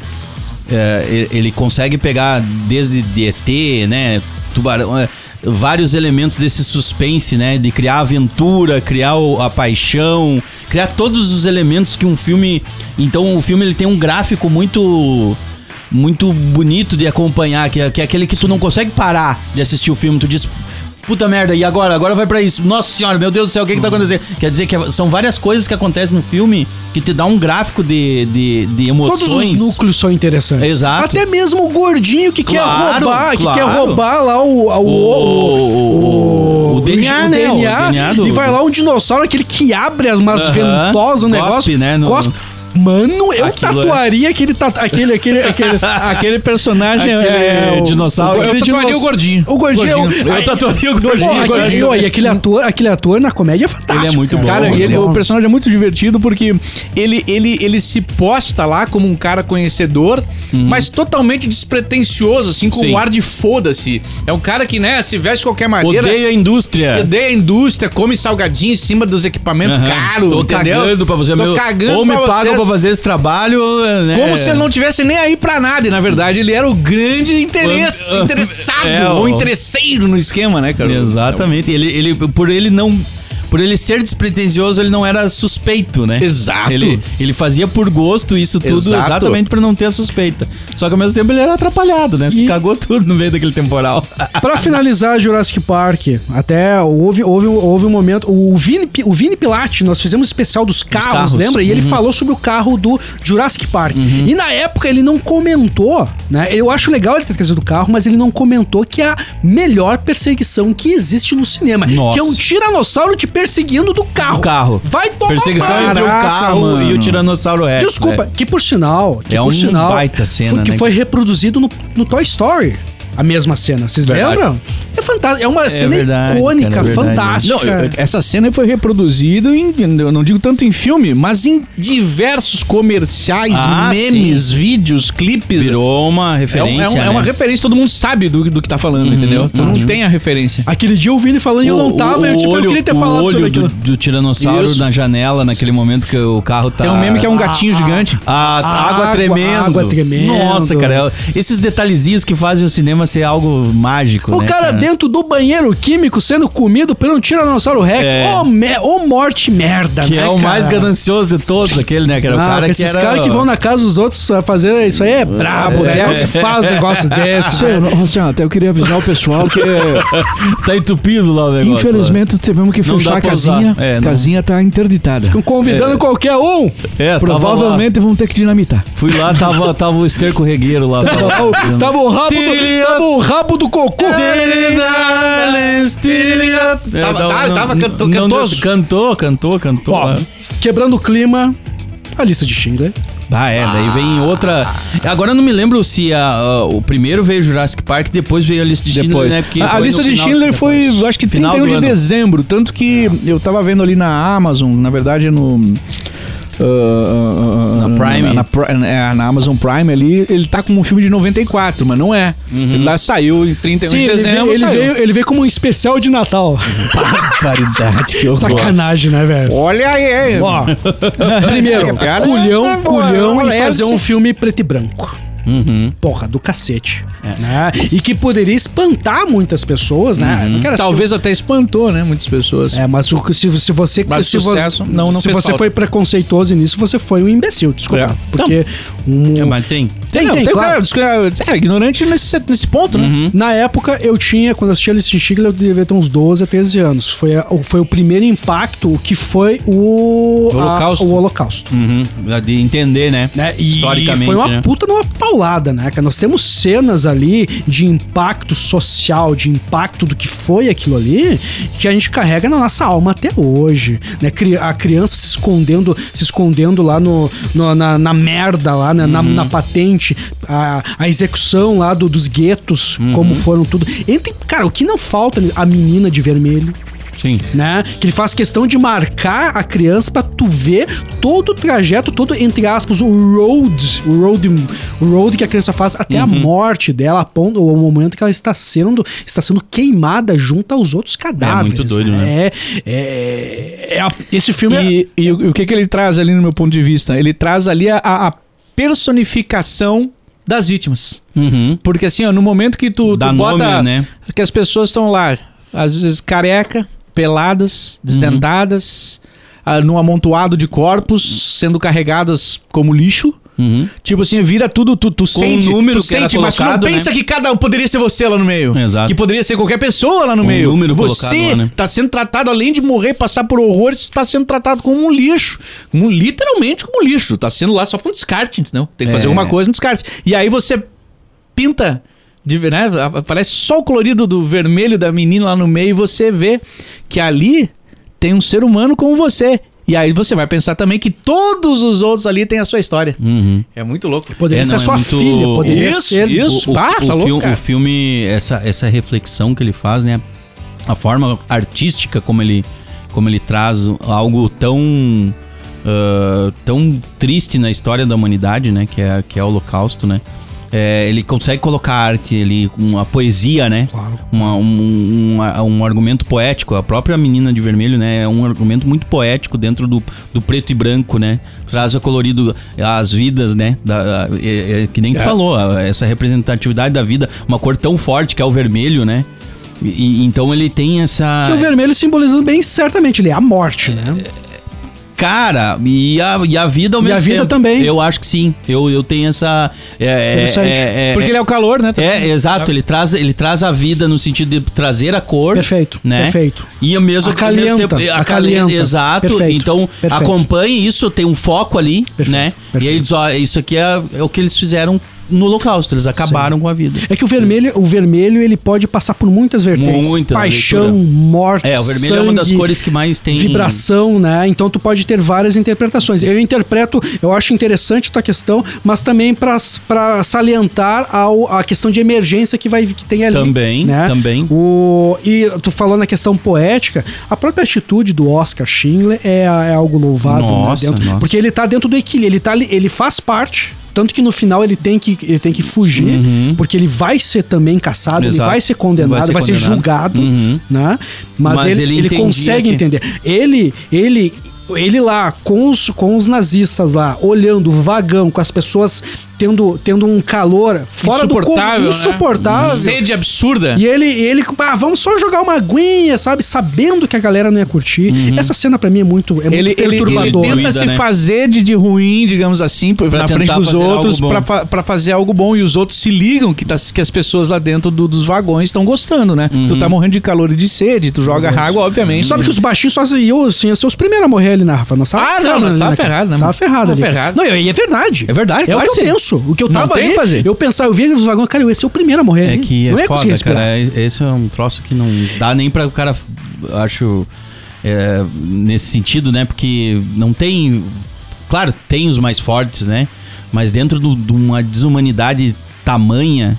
é, ele- consegue pegar desde de ET, né? Tubarão. é, vários elementos desse suspense, né? De criar aventura, criar a paixão, criar todos os elementos que um filme. Então o filme ele tem um gráfico muito. Muito bonito de acompanhar, que é, que é aquele que tu não consegue parar de assistir o filme. Tu diz, puta merda, e agora? Agora vai pra isso. Nossa senhora, meu Deus do céu, o que que tá acontecendo? Quer dizer que são várias coisas que acontecem no filme que te dá um gráfico de, de, de emoções. Todos os núcleos são interessantes. Exato. Até mesmo o gordinho que Claro, quer roubar, que claro. quer roubar lá o. O, O- o- o DNA, né? O DNA, DNA do- E vai lá um dinossauro, aquele que abre umas Aham. ventosas, um negócio. Cospe, né, no- Cospe. Mano, eu Aquilo é- tatuaria aquele, tatu... aquele, aquele, aquele, Aquele personagem Aquele é, o- dinossauro. Eu Aquele tatuaria dinos- o gordinho. O gordinho. Gordinho. Ai, Eu tatuaria o gordinho. aquele- gordinho. e aquele ator, aquele ator na comédia é fantástico. Ele é muito bom. Cara, ele- bom. o personagem é muito divertido porque ele, ele, ele se posta lá como um cara conhecedor, mas totalmente despretensioso, assim, com Sim. um ar de foda-se. É um cara que, né, se veste de qualquer maneira. Odeia a indústria. Odeia a indústria, come salgadinho em cima dos equipamentos caros, Tô entendeu? cagando pra você. Tô meu, cagando ou me pra pagam fazer esse trabalho, né? Como se ele não tivesse nem aí pra nada. E na verdade ele era o grande interesse, <laughs> interessado, É, ou o- interesseiro no esquema, né, cara? Exatamente. Ele, ele, por ele não. Por ele ser despretensioso, ele não era suspeito, né? Exato. Ele, ele fazia por gosto isso tudo Exato. exatamente pra não ter a suspeita. Só que ao mesmo tempo ele era atrapalhado, né? Se E- cagou tudo no meio daquele temporal. <laughs> Pra finalizar Jurassic Park, até houve, houve, houve um momento. O Vini, o Vini Pilati, nós fizemos um especial dos carros, carros. Uhum. lembra? E ele falou sobre o carro do Jurassic Park. E na época ele não comentou, né? Eu acho legal ele ter trazido o carro, mas ele não comentou que é a melhor perseguição que existe no cinema. Nossa. Que é um tiranossauro te perseguindo do carro. O carro. Vai tomar Perseguição entre o carro mano. e o Tiranossauro Rex. Desculpa, né? que por sinal. Que É por um sinal, baita cena, foi, Que né? foi reproduzido no, no Toy Story. A mesma cena, vocês Verdade. lembram? É fantástico. É uma cena verdade, icônica, cara, é fantástica. Não, eu- essa cena foi reproduzida em, eu não digo tanto em filme, mas em diversos comerciais, Ah, memes, vídeos, clipes. Virou uma É, um- referência. é um- é uma né? referência, todo mundo sabe do, do que tá falando, entendeu? Todo mundo tem a referência. Aquele dia eu vi ele falando e eu não tava, eu, tipo, eu queria ter o falado sobre olho do, aquilo. do tiranossauro Isso. na janela naquele momento que o carro tá. Tem um meme que é um gatinho Ah, gigante. A, A água, água- tremendo. água tremendo. Nossa, cara. é- Esses detalhezinhos que fazem o cinema ser algo mágico. O né, cara dentro do banheiro químico sendo comido por um Tiranossauro Rex. É. Ô, me- ô morte merda, Que né, é o mais cara? ganancioso de todos, aquele, né? Que era o Ah, cara que que esses era. caras que vão na casa dos outros a fazer isso aí é brabo, né? Não se faz negócio <laughs> desse. Assim, até eu queria avisar o pessoal que Tá entupido lá o negócio. infelizmente tivemos que fechar a casinha. É, casinha tá interditada. Estão convidando qualquer um. É, Provavelmente vão ter que dinamitar. Fui lá, tava, tava o esterco regueiro lá. Tava, Tava, tava o rabo do, Tava o rabo do cocô. Tava- tava- tava canto- cantoso. Cantou, cantou, cantou. Ó, lá. quebrando o clima, a lista de Schindler. Ah, é, daí vem outra. Agora eu não me lembro se a- a- o primeiro veio Jurassic Park, depois veio a lista de Schindler, Depois. né? Porque a a lista de Schindler foi, acho que Final 31 do de ano. dezembro. Tanto que eu tava vendo ali na Amazon, na verdade no. Ah, Na Prime. Na, Pri- é, na Amazon Prime ali, ele tá como um filme de 94, mas não é. Ele lá saiu em 31 Sim, de ele dezembro. veio, ele, veio, ele veio como um especial de Natal. <laughs> Barbaridade, que horror. Sacanagem, né, velho? Olha aí. Ó, <laughs> primeiro, Cara, culhão, é boa, culhão em fazer um filme preto e branco. Uhum. Porra, do cacete. Né? E que poderia espantar muitas pessoas, né? Não quero assistir Talvez até espantou, né? Muitas pessoas. É, mas o- se, se você Mas se sucesso, você, não- não se você falta. foi preconceituoso nisso, você foi um imbecil, desculpa. É. Porque um, É, mas tem. Tem, Não, tem, tem claro. cara, é, ignorante nesse, nesse ponto, né? Na época eu tinha, quando eu assisti a Lista de Schindler, eu devia ter uns 12 a 13 anos. Foi, a- foi o primeiro impacto que foi o O Holocausto. a- o Holocausto. Uhum. De entender, né? Né? E Historicamente. foi uma né? puta numa paulada, né? Que nós temos cenas ali de impacto social, de impacto do que foi aquilo ali, que a gente carrega na nossa alma até hoje, né? A criança se escondendo, se escondendo lá no, no- na, na merda lá, né? na, na patente, a, a execução lá do- dos guetos, como foram tudo. Entre, cara, o que não falta, a menina de vermelho Sim. né? Que ele faz questão de marcar a criança pra tu ver todo o trajeto, todo, entre aspas, o road, o road, o road que a criança faz até Uhum. a morte dela, a ponto, o momento que ela está sendo, está sendo queimada junto aos outros cadáveres. muito doido, né? É, é, é a- esse filme é, E, e o o que, que ele traz ali no meu ponto de vista? Ele traz ali a, a personificação das vítimas. Uhum. Porque assim, ó, no momento que tu, Dá tu bota nome, né? que as pessoas estão lá, às vezes careca, peladas, desdentadas, ah, num amontoado de corpos sendo carregadas como lixo. Uhum. Tipo assim, vira tudo, tu, tu sente, número tu sente, mas tu não colocado, pensa né? que cada um poderia ser você lá no meio. Exato. Que poderia ser qualquer pessoa lá no Com meio. número colocado você lá, né? tá sendo tratado, além de morrer, passar por horrores, tu tá sendo tratado como um lixo. Como, literalmente como um lixo. Tá sendo lá só pra um descarte, entendeu? Tem que fazer É. alguma coisa no descarte. E aí você pinta, de, né? Aparece só o colorido do vermelho da menina lá no meio e você vê que ali tem um ser humano como você. E aí você vai pensar também que todos os outros ali têm a sua história. Uhum. É muito louco. Poderia É, ser não, a é sua muito- filha, poderia Isso, ser. isso. O, o, Ah, o tá louco, fil- cara. o filme, essa, essa reflexão que ele faz, né? A forma artística como ele, como ele traz algo tão, ah, tão triste na história da humanidade, né? Que é, que é o Holocausto, né? É, ele consegue colocar arte ali, uma poesia, né? Claro. Uma- um, um, um argumento poético. A própria Menina de Vermelho, né? É um argumento muito poético dentro do, do preto e branco, né? Traz o colorido, as vidas, né? Da, é- é que nem tu É. falou, essa representatividade da vida. Uma cor tão forte que é o vermelho, né? E, e então ele tem essa... Que o vermelho simbolizando bem certamente, ele é a morte, né? Cara, e a, e a vida ao E mesmo a vida tempo. também. Eu acho que sim. Eu, eu tenho essa... É, é, Interessante. é- é- Porque ele é o calor, né? É, exato, ele traz, ele traz a vida no sentido de trazer a cor. Perfeito, né? perfeito. E ao mesmo, Acalenta, ao mesmo tempo. acalenta. Acalenta, exato. Perfeito, então, perfeito. acompanhe isso, tem um foco ali, Perfeito, né? perfeito. E aí diz, ó, isso aqui é, é o que eles fizeram no holocausto, eles acabaram com a vida. É que o vermelho, o vermelho ele pode passar por muitas vertentes. Muita Paixão, morte, É, o vermelho é uma das sangue, cores que mais tem... vibração, né? Então tu pode ter várias interpretações. Eu interpreto, eu acho interessante a tua questão, mas também para salientar ao, a questão de emergência que vai que tem ali. Também, né? também. O, e tu falou na questão poética, a própria atitude do Oscar Schindler é, é algo louvável, Nossa, né? Dentro- nossa. Porque ele tá dentro do equilíbrio, ele tá ele faz parte tanto que no final ele tem que, ele tem que fugir, porque ele vai ser também caçado, ele Uhum. Exato. vai ser condenado, vai Vai ser, ser condenado. julgado, Uhum. né? Mas, Mas ele, ele ele consegue que- entender. Ele, ele, ele lá com os, com os nazistas lá, olhando o vagão, com as pessoas tendo, tendo um calor fora do comum, Insuportável, né? Sede absurda. E ele, ele, ah, vamos só jogar uma aguinha, sabe? Sabendo que a galera não ia curtir. Essa cena pra mim é muito, é Ele, muito ele, ele perturbadora. tenta se né? fazer de, de ruim, digamos assim, Pra na frente dos outros, pra fazer algo bom. E os outros se ligam que, tá- que as pessoas lá dentro do- dos vagões estão gostando, né? Tu Uhum. tá morrendo de calor e de sede, tu joga água, obviamente. Tu sabe que os baixinhos só iam, assim, iam ser os primeiros a morrer ali na Rafa. Não sabe? Ah, não, mas tava ferrado, né, Tava ferrado Tava ali. ferrado. Não, e é verdade. É verdade, É o claro que eu que penso. O que eu Não tava tem o ali, que fazer. eu pensava, eu via os vagões, cara, eu ia ser o primeiro a morrer É ali. que não é conseguir foda, cara. É- Esse é um troço que não dá nem pra o cara, acho, é, nesse sentido, né? Porque não tem. Claro, tem os mais fortes, né? Mas dentro de uma desumanidade tamanha,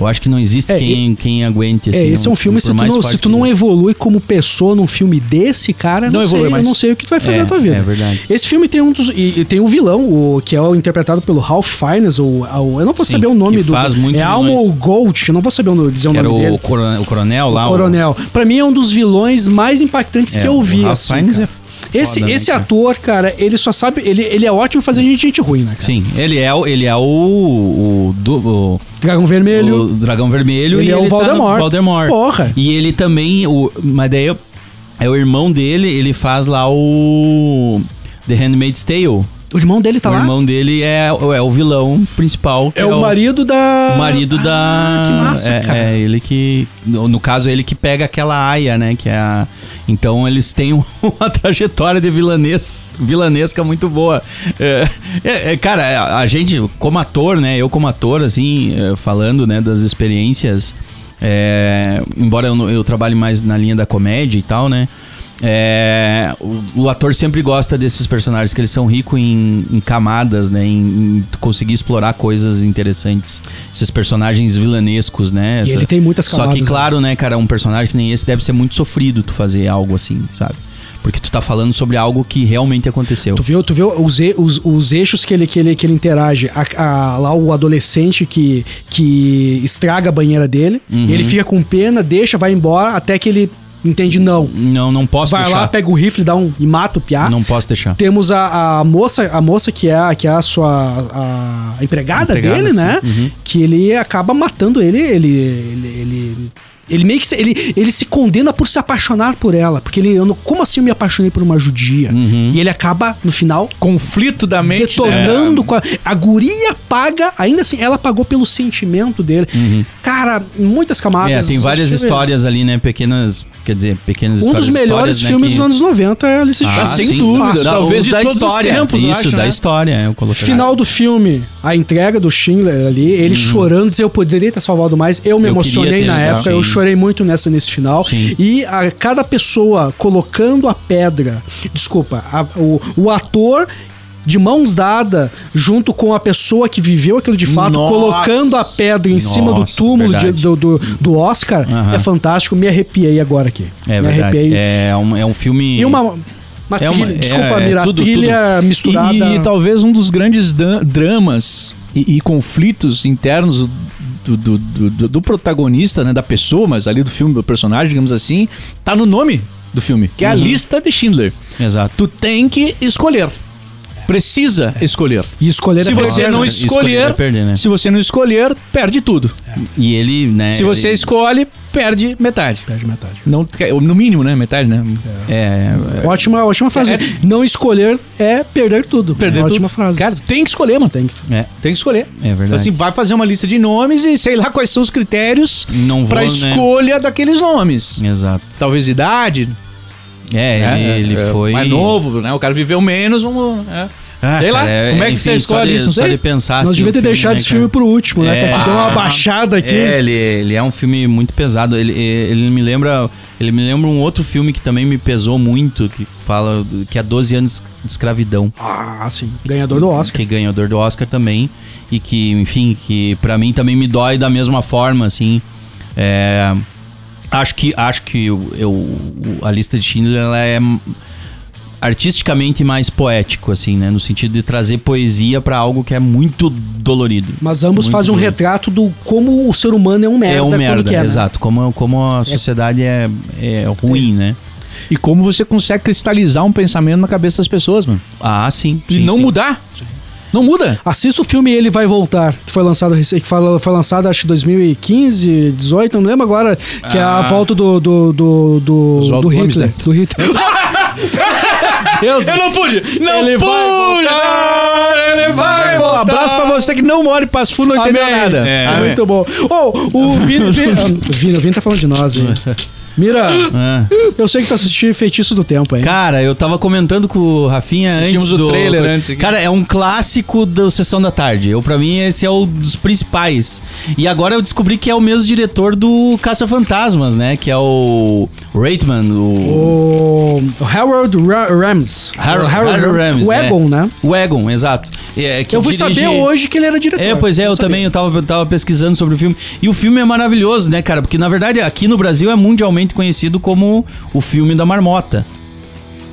eu acho que não existe É, quem, quem aguente. É, Assim, esse é um filme, se tu, mais não, se tu não evolui como pessoa num filme desse, cara, Não não evolui sei, mais. eu não sei o que tu vai fazer É, na tua vida. é verdade. Esse filme tem um dos. E, e tem o vilão, o, que é o interpretado pelo Ralph Fiennes, o, o- eu não vou Sim, saber o nome que do. faz muito é Almo. Gold, eu não vou saber o nome- dizer o Que nome era dele. o coronel, o coronel lá. o Coronel. Pra mim é um dos vilões mais impactantes É, que eu o vi. Ralph assim, Fiennes cara. é esse foda, né, esse cara? ator, cara, ele só sabe. Ele, ele é ótimo fazer gente, gente ruim, né, cara? Sim, ele é, o- ele é o, o, do- o- Dragão Vermelho. o Dragão Vermelho Ele e é o ele tá no Voldemort. Voldemort. Porra. E ele também, o, mas daí é o irmão dele, ele faz lá o The Handmaid's Tale. O irmão dele tá o lá. irmão dele é, é o vilão principal. que é, o marido da. o marido da. Ah, que massa, é, cara. é ele que. No, no caso, ele que pega aquela aia, né? Que é a. Então eles têm um- <laughs> uma trajetória de vilanesca, vilanesca muito boa. É, é, é, cara, a, a gente, como ator, né? Eu como ator, assim, é, falando, né, das experiências. é, embora eu, não- eu trabalhe mais na linha da comédia e tal, né? É, o, o ator sempre gosta desses personagens que eles são ricos em, em camadas, né? Em, em conseguir explorar coisas interessantes. Esses personagens vilanescos, né? E ele tem muitas Só camadas, que, né? claro, né, cara, um personagem que nem esse deve ser muito sofrido tu fazer algo assim, sabe? Porque tu tá falando sobre algo que realmente aconteceu. Tu viu, tu viu os, os, os eixos que ele, que ele, que ele interage? A- a- lá o adolescente que, que estraga a banheira dele, Uhum. ele fica com pena, deixa, vai embora, até que ele entende não. Não, não posso Vai deixar. lá, pega o rifle, dá um e mata o piá. Não posso deixar. Temos a, a moça, a moça que é, a- que é a sua a, empregada, Empregada, dele, sim. né? Uhum. Que ele acaba matando ele, ele, ele, ele, ele meio que se, ele, ele se condena por se apaixonar por ela, porque ele, eu não, como assim eu me apaixonei por uma judia? Uhum. E ele acaba no final Conflito da mente. né? detonando com a, a guria paga, ainda assim, ela pagou pelo sentimento dele. Cara, muitas camadas. Uhum. É, tem várias histórias ali, né? Pequenas, quer dizer, pequenas Um histórias. dos melhores né, filmes que- dos anos 90 é Alice Ah, sem sim. dúvida. Da- Talvez da todos os história. tempos, eu Isso, acho, da né? história, eu coloquei. Final do filme, a entrega do Schindler ali, ele chorando, dizer eu poderia ter salvado mais. Eu me Uhum. Eu emocionei na época, eu Sim. chorei muito nessa nesse final. Sim. E a cada pessoa colocando a pedra, desculpa, a- o, o ator de mãos dadas, junto com a pessoa que viveu aquilo de fato, Nossa! colocando a pedra em cima do Nossa, túmulo de- do, do, do Oscar, Aham. é fantástico. Me arrepiei agora aqui. É me verdade. arrepiei. É um, é um filme. E uma, uma É uma- trilha, desculpa, é- é Mira, tudo, trilha misturada. E, e talvez um dos grandes dramas e, e conflitos internos do, do, do- do- do protagonista, né, da pessoa, mas ali do filme, do personagem, digamos assim, tá no nome do filme, que é a lista de Schindler. Exato. Tu tem que escolher. Precisa escolher. E escolher Se é você perder, não né? Escolher escolher, é perder, né? se você não escolher, perde tudo. E ele, né? Se você ele- escolhe, perde metade. Perde metade. Não, no mínimo, né? Metade, né? É, é, Ótima, ótima frase. É- Não escolher é perder tudo. Perder ótima tudo. frase. Cara, tem que escolher, mano. tem que. é, Tem que escolher. é verdade. Assim, vai fazer uma lista de nomes e sei lá quais são os critérios pra né? escolha daqueles nomes. Exato. Talvez idade. É, né? ele, ele É, foi. Mais novo, né? O cara viveu menos, vamos. é. Ah, Sei lá, cara, é- como é que enfim, você escolhe de- isso? Não Só sei. de pensar. Nós assim, devia ter deixado né, esse filme pro último, né? É. Pra te dar uma Ah. baixada aqui. É, ele, ele é um filme muito pesado. Ele, ele me lembra. Ele me lembra um outro filme que também me pesou muito, que fala que é 12 anos de escravidão. Ah, sim. Ganhador do Oscar. Que é ganhador do Oscar também. E que, enfim, que pra mim também me dói da mesma forma, assim. É, acho que, acho que eu, eu- a lista de Schindler ela é artisticamente mais poético, assim, né? No sentido de trazer poesia pra algo que é muito dolorido. Mas ambos Muito fazem um dolorido. retrato do como o ser humano é um merda. é um merda, quer, né? exato. Como, como a sociedade é, é ruim, né? E como você consegue cristalizar um pensamento na cabeça das pessoas, mano. Ah, sim. E sim, não sim. mudar. Não muda. Assista o filme Ele Vai Voltar, que foi lançado que foi, lançado acho que 2015, 18, não lembro agora, que é a Ah. volta do do do do, Oswaldo do Hitler, né? do Hitler. <laughs> Eu não pude! Não Ele vai pude! voltar, ele vai Um voltar. abraço pra você que não mora em Passo Fundo, não entendeu nada. É. Muito bom. Oh, o Vini, Vini, <laughs> o Vini tá falando de nós, hein? <laughs> Mira, Ah. eu sei que tu assistiu Feitiço do Tempo, hein? Cara, eu tava comentando com o Rafinha Assistimos antes o do... trailer antes aqui. Cara, é um clássico da Sessão da Tarde. Eu, pra mim, esse é um dos principais. E agora eu descobri que é o mesmo diretor do Caça-Fantasmas, né? Que é o Reitman, o... O Harold Ra Rams. Har- O Harold Ramis, O é. Egon, né? O Egon, exato. É, que Eu fui dirige- saber hoje que ele era diretor. É, pois é, eu sabia. também eu tava, eu tava pesquisando sobre o filme. E o filme é maravilhoso, né, cara? Porque, na verdade, aqui no Brasil é mundialmente conhecido como o filme da marmota.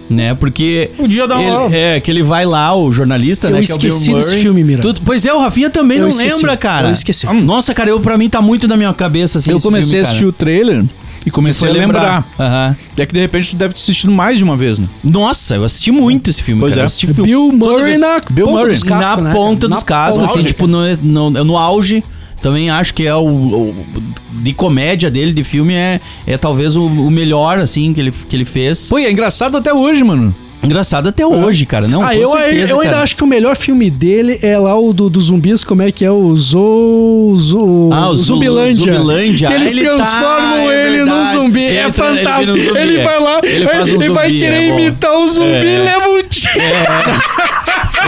Né? Porque. O dia da ele, É, que ele vai lá, o jornalista, Eu né? Que é o Bill esqueci desse Murray. filme, Mira. Tudo- pois é, o Rafinha também Eu não esqueci, lembra, cara. eu esqueci. Nossa, cara, eu, pra mim tá muito na minha cabeça assim. eu esse comecei filme, a assistir cara. o trailer e comecei a lembrar. Aham. E é que de repente tu deve ter assistido mais de uma vez, né? Nossa, eu assisti muito esse filme, Pois cara. é. Eu assisti filme Bill Murray na Bill ponta Murray. dos cascos, na né, ponta dos Na cascos, ponta. assim, tipo, no, no, no auge. Também acho que é o, o- de comédia dele, de filme, é, é talvez o, o melhor, assim, que ele, que ele fez. Pô, é engraçado até hoje, mano. Engraçado até hoje, cara. Não, Ah, eu, certeza, eu ainda cara. acho que o melhor filme dele é lá o do, dos zumbis, como é que é? O Zo... Zo Ah, o Zu- Zumbilândia. Zumbilândia. Que eles Ele tá, transformam é ele num verdade. zumbi. Ele é tra- ele um fantástico. zumbi, Ele, é. vai lá, Ele um ele vai zumbi, querer é imitar o zumbi É. e leva um tiro.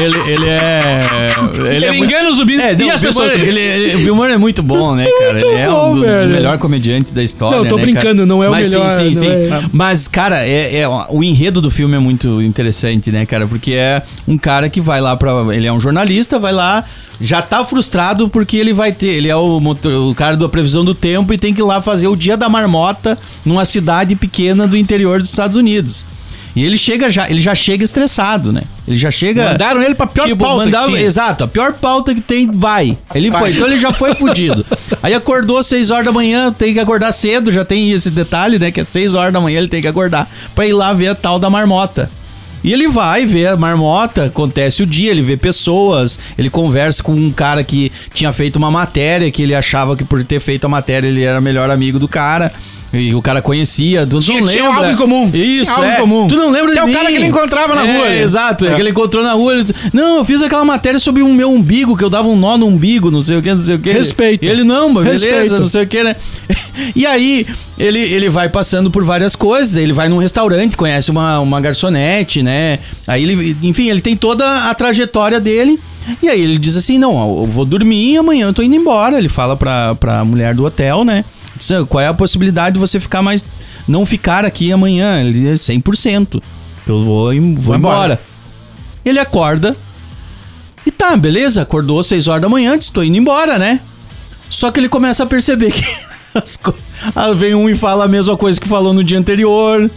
Ele, ele é. Ele, Ele é muito- engana os zumbis É, não, e as Bill pessoas. Murray, ele, ele- o Bill Murray é muito bom, né, cara? Ele é bom, um dos velho. melhores comediantes da história. Não, tô né, brincando, cara? não é o Mas melhor, Sim, sim, sim. é. Mas, cara, é, é- o enredo do filme é muito interessante, né, cara? Porque é um cara que vai lá pra. Ele é um jornalista, vai lá, já tá frustrado porque ele vai ter. Ele é o, motor- o cara da previsão do tempo e tem que ir lá fazer o dia da marmota numa cidade pequena do interior dos Estados Unidos. E ele chega já, ele já chega estressado, né? Ele já chega. Mandaram ele pra pior pauta que mandava- tinha. Exato, a pior pauta que tem, vai. Ele foi, então ele já foi <laughs> fudido. Aí acordou às 6 horas da manhã, tem que acordar cedo, já tem esse detalhe, né? Que às 6 horas da manhã ele tem que acordar pra ir lá ver a tal da marmota. E ele vai ver a marmota, acontece o dia, ele vê pessoas, ele conversa com um cara que tinha feito uma matéria, que ele achava que por ter feito a matéria ele era melhor amigo do cara. E o cara conhecia, tu Tinha- não tinha lembra? algo em comum. Isso, Tinha algo em é. comum. Tu não lembra Que de é o mim? cara que ele encontrava na É, rua, ele. Exato, é. É. que ele encontrou na rua. Ele, não, eu fiz aquela matéria sobre o meu umbigo, que eu dava um nó no umbigo, não sei o que, não sei o que. Respeito. E ele, não, mas beleza, Respeito. não sei o que, né? <laughs> E aí, ele, ele vai passando por várias coisas, ele vai num restaurante, conhece uma, uma garçonete, né? Aí ele, enfim, ele tem toda a trajetória dele. E aí ele diz assim, não, eu vou dormir e amanhã eu tô indo embora. Ele fala pra, pra mulher do hotel, né? Diz, "Ah, Qual é a possibilidade de você ficar mais... Não ficar aqui amanhã? Ele é 100%. Eu vou, vou embora. embora. Ele acorda e tá, beleza, acordou às 6 horas da manhã, disse, tô indo embora, né? Só que ele começa a perceber que <laughs> as co... ah, vem um e fala a mesma coisa que falou no dia anterior.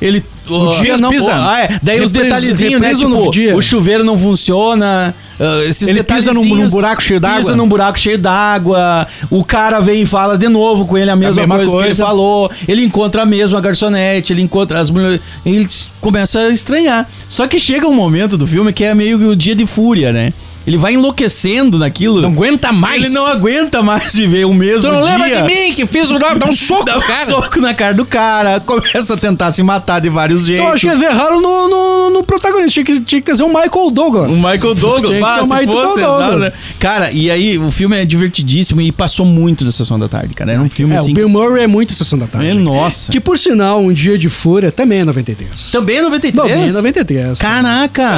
Ele. O Dias pisa. Ah, é. Daí os detalhezinhos, né? Tipo, dia. o chuveiro não funciona. ah, esses Ele pisa num- num buraco cheio d'água. Pisa num buraco cheio d'água. O cara vem e fala de novo com ele a mesma, mesma coisa, que ele coisa. falou. Ele encontra a mesma garçonete, ele encontra as mulheres. Ele começa a estranhar. Só que chega um momento do filme que é meio que o dia de fúria, né? Ele vai enlouquecendo naquilo. Não aguenta mais. Ele não aguenta mais viver o mesmo Tu não dia. lembra de mim que fiz o dá um <laughs> soco, Dá um cara. soco na cara do cara, começa a tentar se matar de vários jeitos. Eu acho que eles erraram no, no, no protagonista. Tinha que, tinha que trazer o Michael Douglas. O Michael Douglas, Tinha que ah, ser o se Michael fosse, Douglas. né? Cara, e aí o filme é divertidíssimo e passou muito da sessão da tarde, cara. Era um filme É, assim. o Bill Murray é muito Sessão da Tarde. É, nossa. Que, por sinal, Um Dia de Fúria também é 93. Também é 93? Também é 93. cara. Caraca!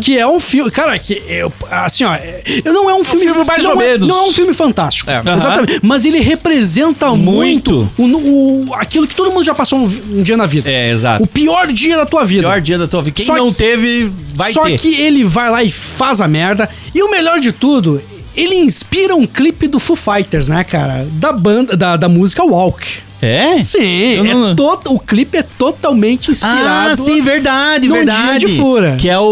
Que é um filme. Cara, que eu, assim, ó. é- Eu não é um filme. filme mais não ou é, menos. Não é um filme fantástico. É. Exatamente. Mas ele representa muito, Muito. o, o- aquilo que todo mundo já passou um, um dia na vida. É, exato. O pior dia da tua vida. pior dia da tua vida. Quem Só não que- teve, vai Só ter. que ele vai lá e faz a merda. E o melhor de tudo, ele inspira um clipe do Foo Fighters, né, cara? Da banda, da, da música Walk. É? Sim, é não- to- o clipe é totalmente inspirado. Ah, sim, verdade, verdade. dia de fura. Que é o.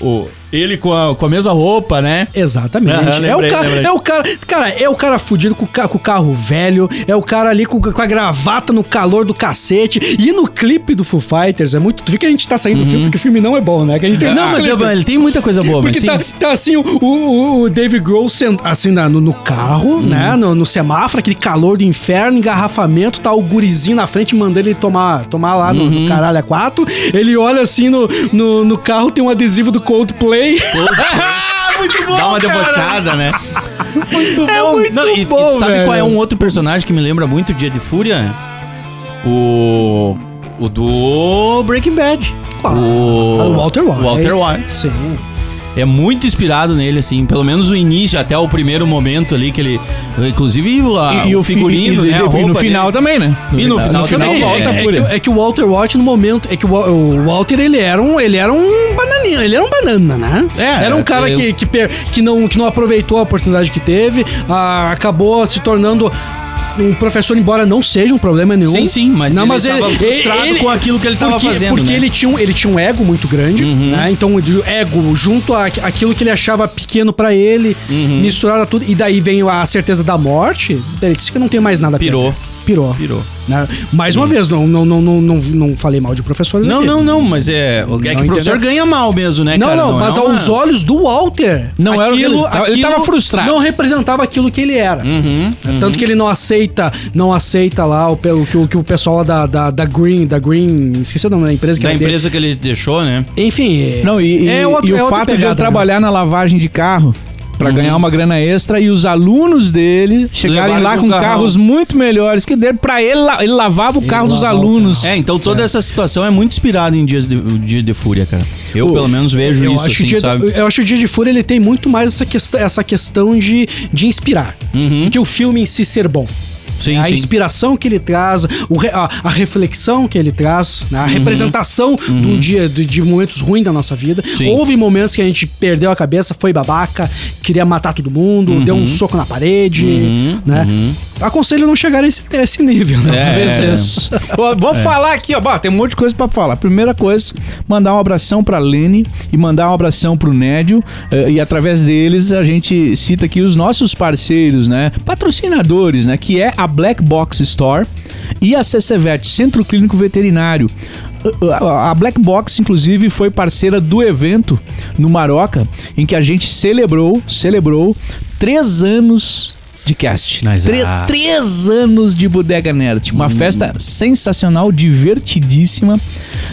o, o- ele com a, com a mesma roupa, né? Exatamente. Aham, é, lembrei, o cara, lembrei. é o cara. Cara, é o cara fudido com, com o carro velho. É o cara ali com, com a gravata no calor do cacete. E no clipe do Foo Fighters, é muito. Tu vê que a gente tá saindo do filme porque o filme não é bom, né? Que a gente tem Não, mas eu- ele tem muita coisa boa, Porque mas sim. tá, tá assim, o, o, o Dave Grohl assim, no, no carro, Uhum. né? No, no semáforo, aquele calor do inferno, engarrafamento, tá o gurizinho na frente mandando ele tomar, tomar lá no, Uhum. no caralho a quatro. Ele olha assim no, no, no carro, tem um adesivo do Coldplay. Muito bom, Dá uma cara. debochada, né? muito É bom. muito Não, e, bom, e sabe velho. qual é um outro personagem que me lembra muito o Dia de Fúria? O. O do Breaking Bad. Ah, o Walter White. Walter White. Sim. É muito inspirado nele, assim. Pelo menos no início, até o primeiro momento ali que ele. Inclusive a- E, o o fi- figurino, e, né? a e no final dele. também, né? E no final também, volta é, a É fúria. que, é que o Walter White, no momento, é que o, o Walter, ele era um, ele era um bananinha, ele era um banana, né? É, era um cara eu- que, que, per- que, não, que não aproveitou a oportunidade que teve, acabou se tornando um professor, embora não seja um problema nenhum. Sim, sim, mas ele tava frustrado com aquilo que ele tava porque, fazendo, Porque né? Uhum. ele, tinha um, ele tinha um ego muito grande, né? Então, o ego junto aquilo que ele achava pequeno pra ele, Uhum. misturado a tudo, e daí vem a certeza da morte, ele disse que não tem mais nada a Pirou. perder. Pirou. Virou. Né? Mais uma vez, não, não, não, não, não, não falei mal de professores Não, aqui. não, não, mas é. É que o professor ganha mal mesmo, né, Não, cara? não, mas é uma- aos olhos do Walter, Não era o que ele- tava frustrado. Não representava aquilo que ele era. Uhum, É Tanto que ele não aceita, não aceita lá o, o, que, o que o pessoal lá da, da, da Green, da Green, esqueci o nome da empresa que Da empresa que ele deixou, né? Enfim, é- Não, e, e- é outro- e é o fato de eu né? trabalhar na lavagem de carro pra ganhar uma grana extra e os alunos dele chegarem Levarem lá com carrão. carros muito melhores que dele, pra ele, ele lavava o carro dos lavava o alunos. É, então toda essa situação é muito inspirada em dias de, dia de fúria, cara. Eu, pelo menos, vejo eu isso, acho, assim, dia, sabe? eu acho que o Dia de Fúria ele tem muito mais essa questão, essa questão de, de inspirar. Uhum. Do que o filme em si ser bom. Sim, a sim. inspiração que ele traz, o re- a, a reflexão que ele traz, né? a representação de um dia de, de momentos ruins da nossa vida. Sim. Houve momentos que a gente perdeu a cabeça, foi babaca, queria matar todo mundo, deu um soco na parede, né? Aconselho não chegar a esse, a esse nível, né? É. Vezes. <laughs> Vou, vou falar aqui, ó. Bom, tem um monte de coisa pra falar. Primeira coisa, mandar um abração pra Lene e mandar um abração pro Nédio. eh, e através deles a gente cita aqui os nossos parceiros, né? Patrocinadores, né? Que é a Black Box Store e a CCVET, Centro Clínico Veterinário. A a Black Box, inclusive, foi parceira do evento no Maroca, em que a gente celebrou, celebrou três anos de cast. Mas, Tre- ah. três anos de Bodega Nerd. Uma festa sensacional, divertidíssima.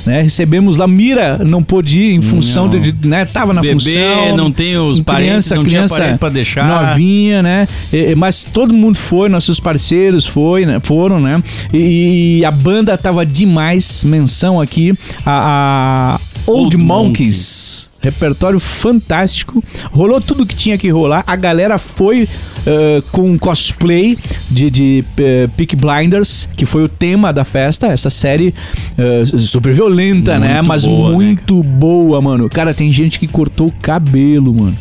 Né? Recebemos lá, Mira não pôde ir em função Não. de, né? Tava na Bebê, função. não tem os parentes, não tinha parente pra deixar. Novinha, né? E- mas todo mundo foi, nossos parceiros foi, né? foram, né? E, e a banda tava demais. Menção aqui a, a Old, Old Monkeys. Repertório fantástico. Rolou tudo que tinha que rolar. A galera foi eh, com cosplay de, de eh, Peaky Blinders, que foi o tema da festa. Essa série eh, super violenta, né? Muito Mas boa, né, muito boa, mano. Cara, tem gente que cortou o cabelo, mano.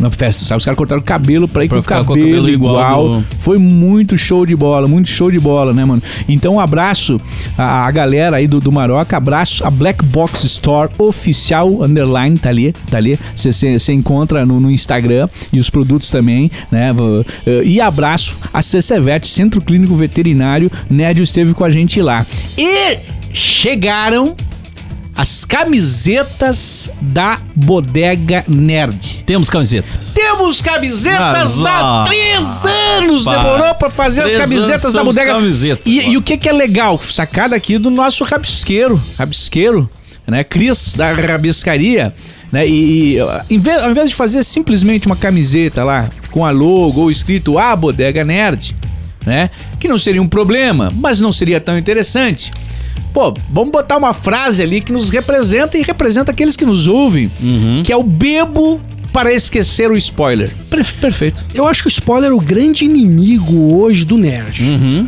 Na festa, sabe? Os caras cortaram o cabelo pra ir Pra com o cabelo, com o cabelo igual igual. do- Foi muito show de bola, muito show de bola, né, mano? Então, um abraço à, à galera aí do, do Maroca, abraço a Black Box Store oficial, underline, tá ali, tá ali. Você encontra no, no Instagram e os produtos também, né? Eh, E abraço a CCVET, Centro Clínico Veterinário. Nédio esteve com a gente lá. E chegaram as camisetas da Bodega Nerd. Temos camisetas. Temos camisetas Mas, há ó, três anos! pá, Demorou pra fazer as camisetas da bodega. camisetas, e, e o que, que é legal? Sacada aqui do nosso rabisqueiro. Rabisqueiro, né? Cris da Rabiscaria. Né? E, e, em vez, ao invés de fazer simplesmente uma camiseta lá com a logo ou escrito A Bodega Nerd, né? Que não seria um problema, mas não seria tão interessante. Pô, vamos botar uma frase ali que nos representa e representa aqueles que nos ouvem, que é o bebo para esquecer o spoiler. Per- perfeito. Eu acho que o spoiler é o grande inimigo hoje do nerd.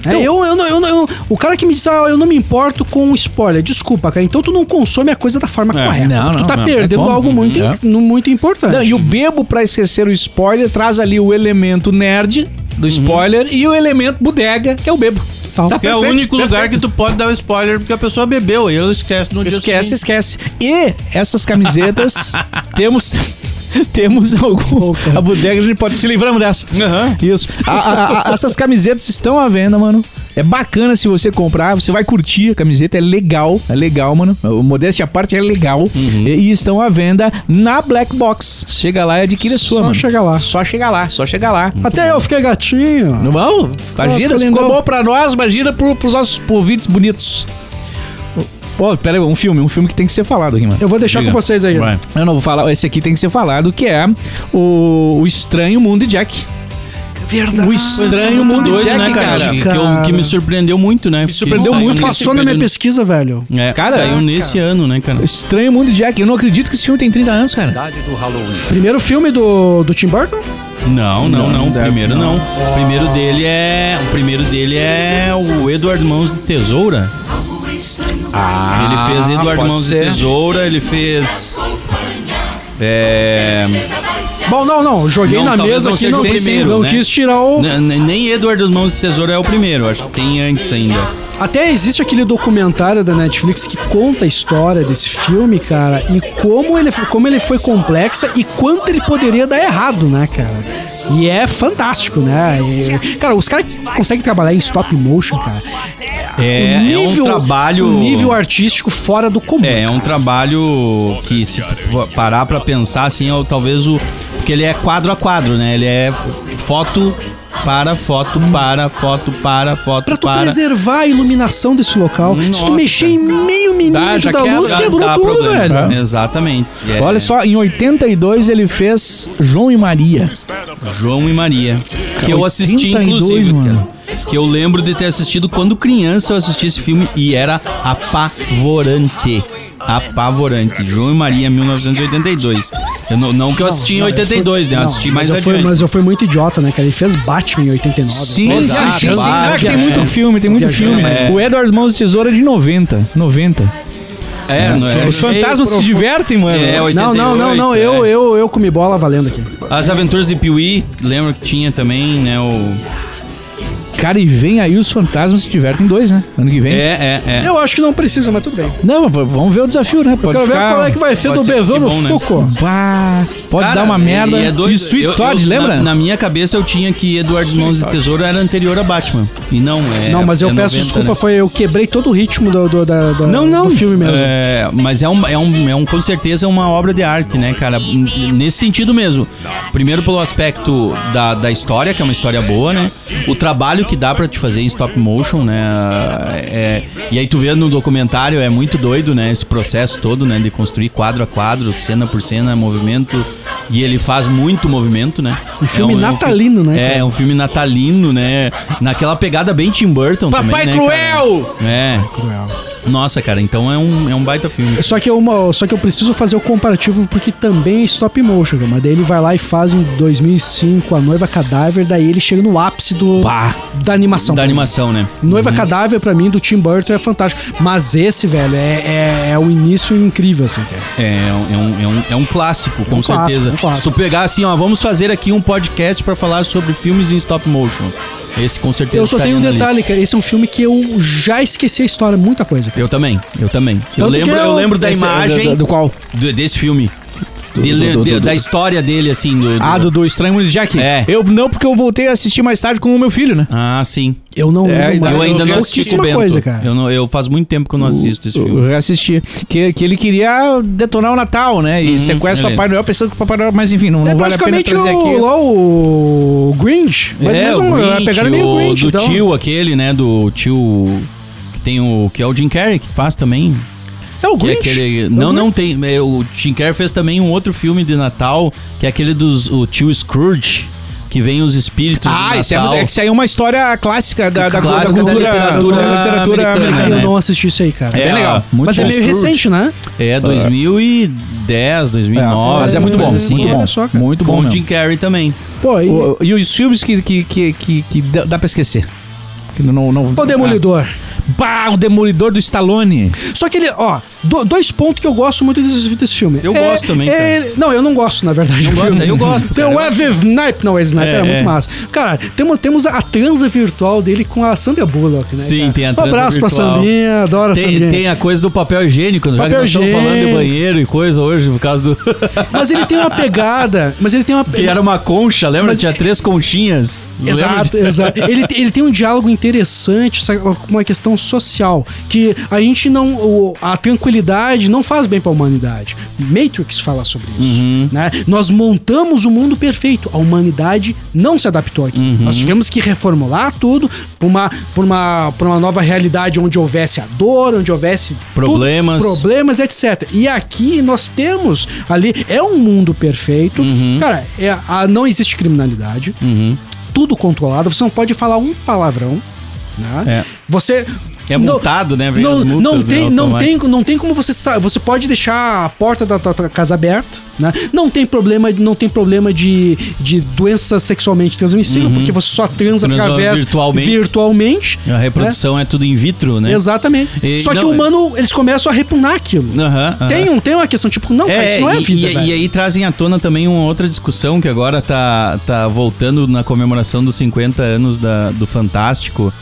É, eu, eu, eu, não- eu- o cara que me diz, ah, eu não me importo com o spoiler. Desculpa, cara. Então tu não consome a coisa da forma É. correta. Não, tu não, tá não, perdendo como. algo muito, É. no- muito importante. Não, e o bebo para esquecer o spoiler traz ali o elemento nerd do spoiler e o elemento bodega, que é o bebo. Tá. Tá Que é o perfeito, único lugar perfeito. que tu pode dar o spoiler porque a pessoa bebeu e ela esquece no dia Esquece, seguinte. esquece. E essas camisetas <laughs> temos <laughs> temos algum a bodega a gente pode se livramos dessa. Aham. Isso. A- a- a- essas camisetas estão à venda, mano. É bacana se você comprar, você vai curtir a camiseta, é legal, é legal, mano. O Modéstia à parte é legal. Uhum. E, e estão à venda na Black Box. Chega lá e adquire a sua, Só mano. chegar lá. Só chegar lá, só chegar lá. Até eu fiquei gatinho. Não vão? Imagina, tá se ficou lindão. bom pra nós, imagina pro, pros nossos ouvintes bonitos. Pô, pera aí, um filme, um filme que tem que ser falado aqui, mano. Eu vou deixar Diga. com vocês aí. Vai. Eu não vou falar, esse aqui tem que ser falado, que é o, o Estranho Mundo de Jack. Verdade. O Estranho Mundo Doido, Jack, né, cara? cara. Que, que eu- que me surpreendeu muito, né? Me surpreendeu muito, Passou na minha pesquisa, velho. É, Cara, saiu é, nesse ano, né, cara? Estranho Mundo de Jack. Eu não acredito que esse filme tem 30 anos, cara. Primeiro filme do, do Tim Burton? Não, não, Não, não. primeiro não. não. O primeiro dele é. O primeiro dele é o Edward Mãos de Tesoura. Ah, ele fez Edward pode Mãos ser. de Tesoura, ele fez. É. Bom, não, não. Joguei Não, na mesa não aqui, não, o primeiro, não né? quis tirar o... n- Nem Edward Mãos de Tesoura é o primeiro, acho que tem antes ainda. Até existe aquele documentário da Netflix que conta a história desse filme, cara, e como ele, como ele foi complexa e quanto ele poderia dar errado, né, cara? E é fantástico, né? E, cara, os caras conseguem trabalhar em stop motion, cara. É, o é um trabalho. o nível artístico fora do comum. É, é um trabalho que se parar pra pensar assim, é talvez o porque ele é quadro a quadro, né? Ele é foto para foto para foto para foto Pra tu para. preservar a iluminação desse local. Se tu Nossa. mexer em meio milímetro da quebra. luz, Dá- quebrou tudo, problema. velho. Exatamente. É, Olha só, em 82 ele fez João e Maria. João e Maria. Que eu assisti, 82, inclusive, mano. Que eu lembro de ter assistido quando criança eu assisti esse filme e era apavorante. Apavorante. João e Maria, 1982. Eu não, não que eu assisti em 82, né? Eu Não, assisti mais mas eu, fui, adiante. mas eu fui muito idiota, né? cara? ele fez Batman em 89. Sim, sim, Exato, sim, sim. Não, é que tem é. muito filme, tem muito Viajando, filme. é. O Edward Mãos de Tesoura é de 90. 90. É, não é? Os fantasmas se divertem, mano. É, Não, 88, não, não, não. é. Eu, eu, eu comi bola valendo aqui. As Aventuras de Piuí, lembra que tinha também, né? O... Cara, e vem aí os fantasmas se divertem dois, né? Ano que vem. É, é, é. Eu acho que não precisa, mas tudo bem. Não, vamos ver o desafio, né? Pode Quero ver ficar... qual é que vai ser Pode do ser Besouro bom, né? Fuco. Bah, pode Cara, dar uma merda. E, é doido. E Sweet Eu- Todd, eu- lembra? Na, na minha cabeça eu tinha que Eduardo Mãos de Tesouro era anterior a Batman. E não, é. Não, mas eu é peço 90, desculpa, né? foi eu quebrei todo o ritmo do, do, da- da- Não, não. do filme mesmo. É, mas é um, é, um, é um, com certeza, uma obra de arte, né, cara? Nesse sentido mesmo. Primeiro pelo aspecto da, da história, que é uma história boa, né? O trabalho que dá pra te fazer em stop motion, né? É, e aí tu vê no documentário, é muito doido, né? Esse processo todo, né? De construir quadro a quadro, cena por cena, movimento. E ele faz muito movimento, né? Um filme É natalino, né, É, cara? é um filme natalino, né? Naquela pegada bem Tim Burton Papai também, né, Cruel! cara? É. Nossa, cara, então é um, é um baita filme. Só que, eu, só que eu preciso fazer o comparativo porque também é stop motion, cara. mas daí ele vai lá e faz em 2005 a Noiva Cadáver, daí ele chega no ápice do, Pá. da animação. Da animação, né? Noiva Cadáver, pra mim, do Tim Burton é fantástico. Mas esse, velho, é, é, é o início incrível, assim, cara. É, um- é, um, é, um, é um clássico, com um clássico, certeza. um clássico. Se tu pegar assim, ó, vamos fazer aqui um podcast pra falar sobre filmes em stop motion. Esse com certeza Eu só tenho um detalhe, cara. Esse é um filme que eu já esqueci a história, muita coisa, cara. Eu também, eu também. Eu lembro, eu eu- lembro da Esse- imagem Do, do qual? do- desse filme. Do- De- do- de- do- da história dele, assim. Do, Ah, do, do Estranho Mundo de Jack? É. Eu não, porque eu voltei a assistir mais tarde com o meu filho, né? Ah, sim. Eu não É, lembro mais. Eu ainda não assisti com o pouquíssima Bento. coisa, cara. Eu, não, eu faz muito tempo que eu não assisto esse filme. Eu reassisti. Que, que ele queria detonar o Natal, né? E sequestra o Papai Noel pensando que o Papai Noel... Mas enfim, não, É não vale a pena trazer o, aqui. lá o Grinch. Mas é, mesmo o a Grinch, pegada é meio o Grinch, do então. tio aquele, né? Do tio... Que tem o... Que é o Jim Carrey que faz também. É o Que é Grinch. aquele, É o não, Grinch. não tem. é, o Jim Carrey fez também um outro filme de Natal, que é aquele dos o tio Scrooge, que vem os espíritos do Ah, isso é, Natal. é que isso aí é uma história clássica da, da, Clássica da da cultura, literatura da literatura americana, Ah, americana. eu né? não assisti isso aí, cara. É, bem legal. muito Mas é meio Scrooge. recente, né? É 2010, 2009. mas é muito bom, assim, muito é. bom. Olha só. Muito Com bom o mesmo. Jim Carrey também. Pô, e O- E os filmes que, que, que, que, que dá pra esquecer. Que não, não, o Demolidor. Bah, o Demolidor do Stallone. Só que ele, ó, do- dois pontos que eu gosto muito desse, desse filme. Eu gosto também, é- Não, eu não gosto, na verdade. Não gosta? Eu gosto, Tem o Wesley Snipe. Não, o Snipe É, era muito é. massa. Cara, temos, temos a transa virtual dele com a Sandra Bullock, né? Sim, cara? tem a Um transa abraço pra virtual. Sandrinha, adoro a Tem, Sandrinha. tem a coisa do papel higiênico, já Papel que nós estamos falando de higiênico. banheiro e coisa hoje, por causa do. <laughs> Mas ele tem uma pegada. Mas ele tem uma <laughs> que era uma concha, lembra? Mas- Tinha três conchinhas. Exato, exato. Ele, ele tem um diálogo interessante, sabe, com uma questão social, que a gente não. a tranquilidade não faz bem pra humanidade. Matrix fala sobre isso. Uhum. Né? Nós montamos o mundo perfeito. A humanidade não se adaptou aqui. Uhum. Nós tivemos que reformular tudo por uma, por, uma, por uma nova realidade onde houvesse a dor, onde houvesse tudo, Problemas. problemas, etc. E aqui nós temos ali. É um mundo perfeito. Cara, é, a, não existe criminalidade Uhum. tudo controlado, você não pode falar um palavrão, né? É. Você É multado, né? Vem não, as multas, não né, tem, não automático. tem, não tem como você sa- você pode deixar a porta da tua, casa aberta, né? Não tem problema, não tem problema de, de doença sexualmente transmissível, porque você só transa Transa através virtualmente. virtualmente. A reprodução é tudo in vitro, né? Exatamente. E- só que não, o humano, eles começam a repugnar aquilo. Aham, aham. Tem, um, tem uma questão, tipo, não, cara, isso não é e, vida, e- e aí trazem à tona também uma outra discussão que agora tá, tá voltando na comemoração dos 50 anos da, do Fantástico,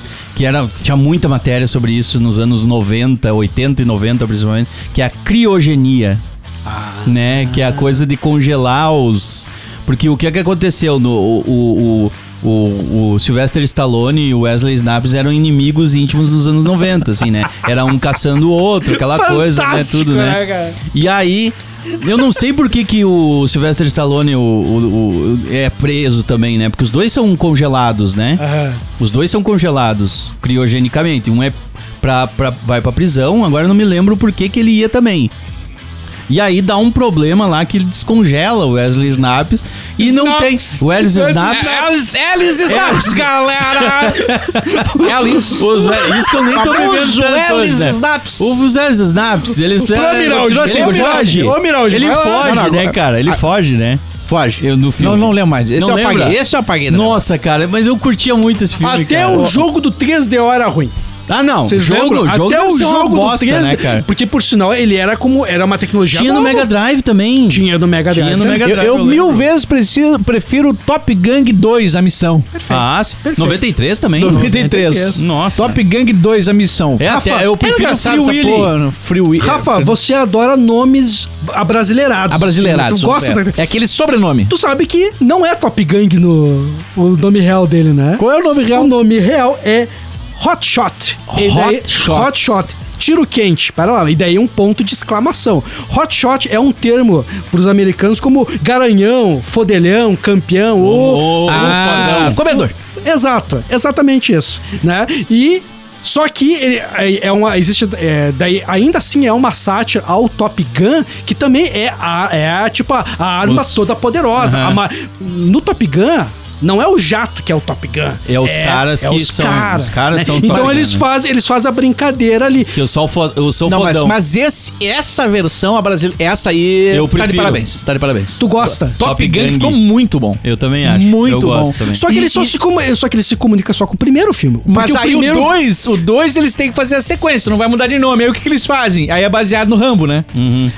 que era, tinha muita matéria sobre isso nos anos 90, 80 e 90 principalmente, que é a criogenia, Ah. né? Que é a coisa de congelar os... Porque o que é que aconteceu? No, o, o, o, o, Sylvester Stallone e o Wesley Snipes eram inimigos íntimos nos anos 90, assim, né? Era um caçando o outro, aquela coisa, né? Fantástico, Tudo, né? né? E aí, eu não sei por que, que o Sylvester Stallone o, o- o- é preso também, né? Porque os dois são congelados, né? Aham. Os dois são congelados criogenicamente. Um é pra, pra, vai pra prisão, agora eu não me lembro por que, que ele ia também. E aí dá um problema lá que ele descongela o Wesley Snipes e não tem. Wesley Snipes. Alice, Alice Snaps, galera! <laughs> Alice. Os, isso que eu nem tô Wesley hoje, né? Snaps. Os Wesley Snaps, eles... Ô, Miraldi, ele foge. Ele foge, né, cara? Ele Ah, foge, né? Foge. Eu, no filme. Não, não lembro mais. Esse Não eu lembra? apaguei. Esse eu apaguei. né? Nossa, cara, mas eu curtia muito esse filme, Até cara. o jogo do 3DO era ruim. Ah, não. Vocês jogo, lembram? jogo Até o jogo bosta, do 3D, né, cara? Porque por sinal ele era como era uma tecnologia Tinha no nova. Mega Drive também. Tinha no Mega Tinha Drive. no também. Mega Eu, Drive, eu eu mil vezes preciso, prefiro Top Gang 2, a missão. Ah, sim. 93 também. 93. Nossa. Top Gang 2, a missão. É, Rafa, até eu É prefiro engraçado Free Willy. porra, no Free Willy. Rafa, você adora nomes abrasileirados. Abrasileirados. Tu gosta é. da... É aquele sobrenome. Tu sabe que não é Top Gang no o nome real dele, né? Qual é o nome real? O nome real é Hot Shot. Daí- Hot Shot. Hot Shot. Tiro quente, para lá, e daí um ponto de exclamação. Hot shot é um termo para os americanos como garanhão, fodelhão, campeão ou Ô, Ah, fodão. comedor. Exato, exatamente isso, né? E só que ele- é é uma existe é, daí ainda assim é uma sátira ao Top Gun que também é a é a, tipo a, a arma Os- toda poderosa. Aham. A no Top Gun não é o jato que é o Top Gun. É os caras que são- os caras são <laughs> Então Top Gun, eles fazem eles fazem a brincadeira ali. Que eu sou, o fo- eu sou Não, mas, fodão. mas esse, essa versão, a brasileira, essa aí, Eu tá de prefiro. parabéns. Tá de parabéns. Tu gosta? Top, Top Gun Gang. ficou muito bom. Eu também acho. Muito eu gosto bom. também. Só que E- ele só e- se só que ele se comunica só com o primeiro filme. Mas Porque aí o 2, o 2 eles têm que fazer a sequência, não vai mudar de nome. Aí o que, que eles fazem? Aí é baseado no Rambo, né?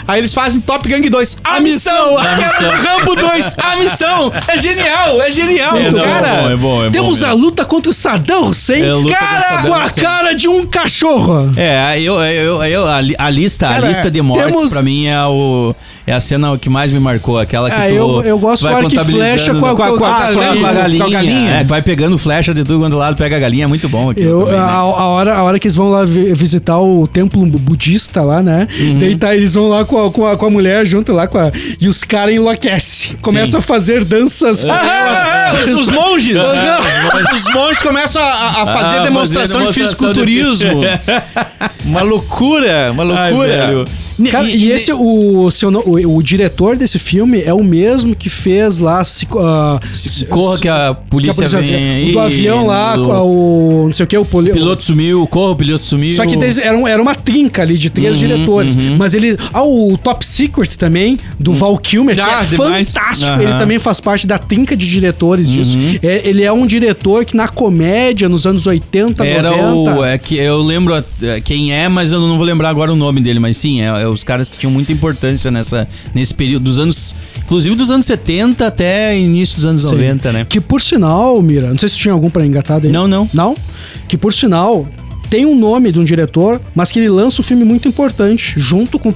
Aí eles fazem Top Gang 2, a, missão! <laughs> A Aquela missão. do Rambo 2, a missão! É genial, é genial, É, não, cara. é bom, é bom, é bom Temos a mesmo. luta contra o Saddam Hussein. É, cara, com a cara de um cachorro. É, eu, eu, eu, a, a lista, Cara, a lista de mortes temos- pra mim é o é a cena que mais me marcou, aquela que Ah, tu eu- eu gosto vai contabilizando flecha com a- com a, com a- com a- com a a galinha. galinha, Com a galinha. É, que vai pegando flecha de tudo quando lado, pega a galinha, é muito bom aquilo Eu, também, a, né? a hora, a hora que eles vão lá vi- visitar o templo bu- budista lá, né? Uhum. Daí tá, eles vão lá com a, com a, com a mulher junto lá com a, e os caras enlouquecem. Começam a fazer danças. Ah, ah, ah, os, os monges. É, os monges começam a, a- a fazer Ah, fazer demonstração de demonstração de- fisiculturismo. <laughs> uma loucura, uma Ai, loucura. velho. Cara, e, esse, o, se eu não- o, o diretor desse filme é o mesmo que fez lá. Se, ah, se- Corra que a que a polícia polícia vem vem- aí. o do avião lá, do- a- o não sei o que, o, poli, O piloto sumiu, corra, o piloto sumiu. Só que era, um- era uma trinca ali de três diretores. Mas ele. Ah, o Top Secret também, do Val Kilmer, que Ah, é demais. fantástico. Aham. Ele também faz parte da trinca de diretores disso. É, ele é um diretor que na comédia, nos anos 80, Era 90. o. É que eu lembro é, quem é, mas eu não vou lembrar agora o nome dele. Mas sim, é, é os caras que tinham muita importância nessa, nesse período dos anos. Inclusive dos anos 70 até início dos anos Sim. 90, né? Que por sinal, Mira, não sei se tinha algum pra engatar daí. Não, não. Não? Que por sinal. Tem um nome de um diretor, mas que ele lança um filme muito importante, junto com, um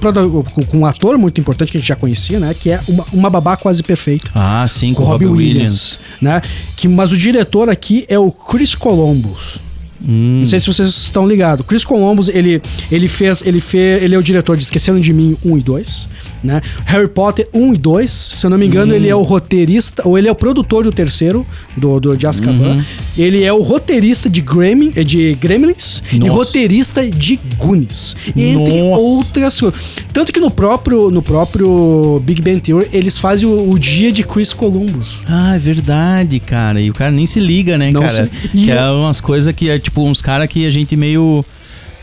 com, um ator muito importante que a gente já conhecia, né? Que é Uma, uma Babá Quase Perfeita. Ah, sim, com com Robbie Williams, Williams. né? Que, mas o diretor aqui é o Chris Columbus. Hum. Não sei se vocês estão ligados. Chris Columbus, ele, ele fez, ele fez, ele é o diretor de Esqueceram de Mim 1 e 2, né? Harry Potter 1 e 2, se eu não me engano, ele é o roteirista, ou ele é o produtor do terceiro, do, do de Azkaban. Uhum. Ele é o roteirista de, Gremlin, eh, de Gremlins e Nossa. roteirista de Goonies. Entre Nossa. outras coisas. Tanto que no próprio, no próprio Big Bang Theory, eles fazem o, o dia de Chris Columbus. Ah, é verdade, cara. E o cara nem se liga, né, Não cara? se- e Que eu- é umas coisas que é tipo uns caras que a gente meio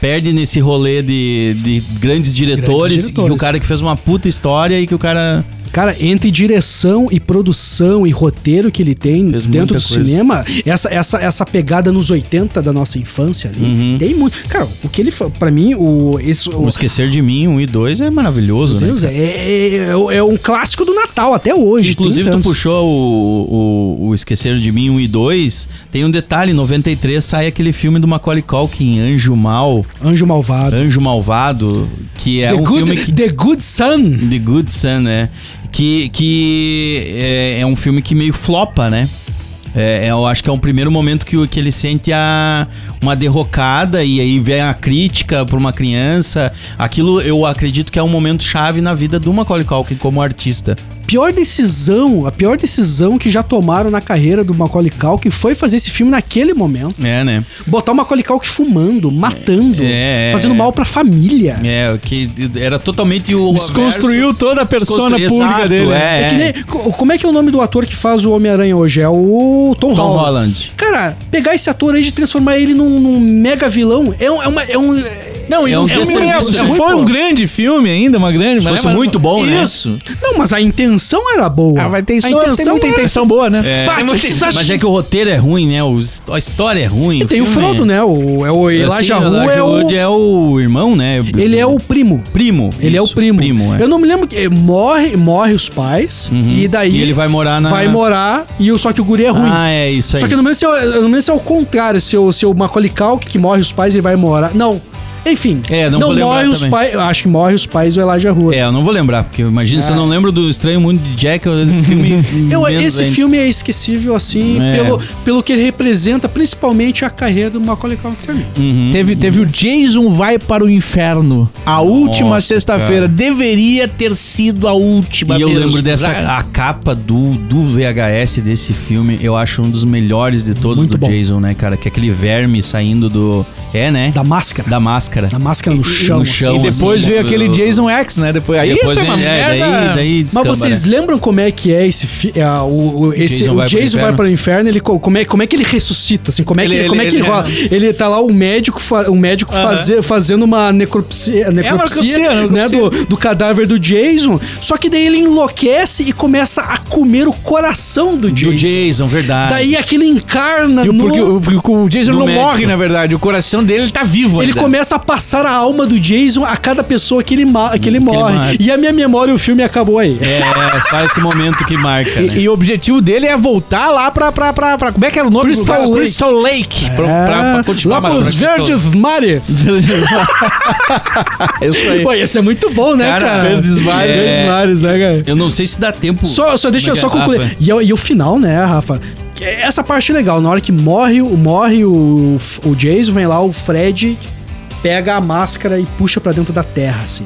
perde nesse rolê de, de grandes diretores, diretores. Que o cara que fez uma puta história e que o cara. Cara, entre direção e produção e roteiro que ele tem Fez dentro do coisa. cinema, essa, essa, essa pegada nos 80 da nossa infância ali, Uhum. tem muito. Cara, o que ele pra mim, o. Esse, o O Esquecer de Mim, um e dois é maravilhoso, Deus, né? é, é, é- um clássico do Natal até hoje. Inclusive, 30 tu puxou o, o, o Esquecer de Mim 1 e 2. Tem um detalhe: em 93 sai aquele filme do Macaulay Culkin, Anjo Mal, Anjo Malvado. Anjo Malvado, que é The, um good, filme que. The Good Son. The Good Son, né? Que, que é, é um filme que meio flopa, né? É, é, eu acho que é um primeiro momento que, que ele sente a, uma derrocada e aí vem a crítica pra uma criança. Aquilo eu acredito que é um momento chave na vida do Macaulay Culkin como artista. Pior decisão, a pior decisão que já tomaram na carreira do Macaulay Culkin foi fazer esse filme naquele momento. É, né? Botar o Macaulay Culkin fumando, matando, É, é, fazendo é. mal pra família. É, que era totalmente o. Desconstruiu avesso. toda a persona Desconstru- pública Exato, dele. É, É que nem, co- como é que é o nome do ator que faz o Homem-Aranha hoje? É o Tom, Tom Holland. Holland. Cara, pegar esse ator aí de transformar ele num, num mega vilão é, um- é uma. É um, Não, e É o um filme desserviço, mesmo, né? se for um grande filme ainda, uma grande... Se fosse mas- muito bom, né? Isso. não, mas a intenção era boa. Ah, vai ter, a só, tem muita era- intenção boa, né? É. Fato, Tem acham- Mas é que o roteiro é ruim, né? O- a história é ruim. Tem o filme Frodo, é- né? O, é o Elijah Assim, Wood é o... É o irmão, né? Ele é o primo. primo. Ele é o primo. Primo, é. Eu não me lembro que morre, morre os pais Uhum. e daí E ele vai morar na. vai morar e o só que o guri é ruim. Ah, é isso aí. Só que eu não lembro se é, não se é o contrário, se o, se o Macaulay Culkin que morre os pais ele vai morar. Não. Enfim. É, não vou lembrar morre os pais. Eu acho que morre os pais do Elijah Wood. É, eu não vou lembrar, porque imagina se eu não lembro do Estranho Mundo de Jack, eu- esse filme. <laughs> Eu, esse ainda. filme é esquecível, assim, É. pelo, pelo que ele representa, principalmente a carreira do Macaulay Culkin pra mim. Uhum. Teve, teve o Jason Vai para o Inferno. A última sexta-feira. Deveria ter sido a última E eu mesmo. lembro dessa Já- a capa do, do VHS desse filme, eu acho um dos melhores de todos Muito do bom. Jason, né, cara? Que é aquele verme saindo do. É, né? Da máscara. Da máscara. Da máscara no chão. no assim. chão. E depois assim, veio eu- aquele Jason X, né? Depois, aí Depois foi uma vem- é, merda. daí, daí Mas descamba, vocês né? lembram como é que é esse fi- é, o, o, esse, Jason o vai pro Jason vai inferno? para o inferno, ele co- como é, como é que ele ressuscita assim, como é que Ele- ele, como é que ele- ele, rola? Ele tá lá o médico fa- o médico Aham. fazer, fazendo uma necropsia, necropsia, necropsia, né, necropsia. do, do cadáver do Jason, só que daí ele enlouquece e começa a comer o coração do Jason. Do Jason, verdade. Daí aquilo encarna E no porque, o- porque o Jason No não médico. morre, na verdade. O coração dele ele tá vivo Ele ainda. começa a passar a alma do Jason a cada pessoa que ele, ma- que ele ele morre. mata. E a minha memória, o filme acabou aí. É, é só esse momento que marca, né? E, e o objetivo dele é voltar lá pra, pra, pra, pra- Como é que era o nome Crystal do lugar? Lake. Crystal Lake. Pra, É, pra, pra continuar lá pros. Verdes Mares. <laughs> Isso aí. Pô, esse é muito bom, né, cara? Cara, Verdes Mares. é. Verdes Mares, né, cara? Eu não sei se dá tempo. Só, só deixa eu é só que é? concluir. E, o- e o final, né, Rafa? Que Essa parte é legal. Na hora que morre, o- morre o, o Jason, vem lá o Fred, pega a máscara e puxa pra dentro da terra, assim.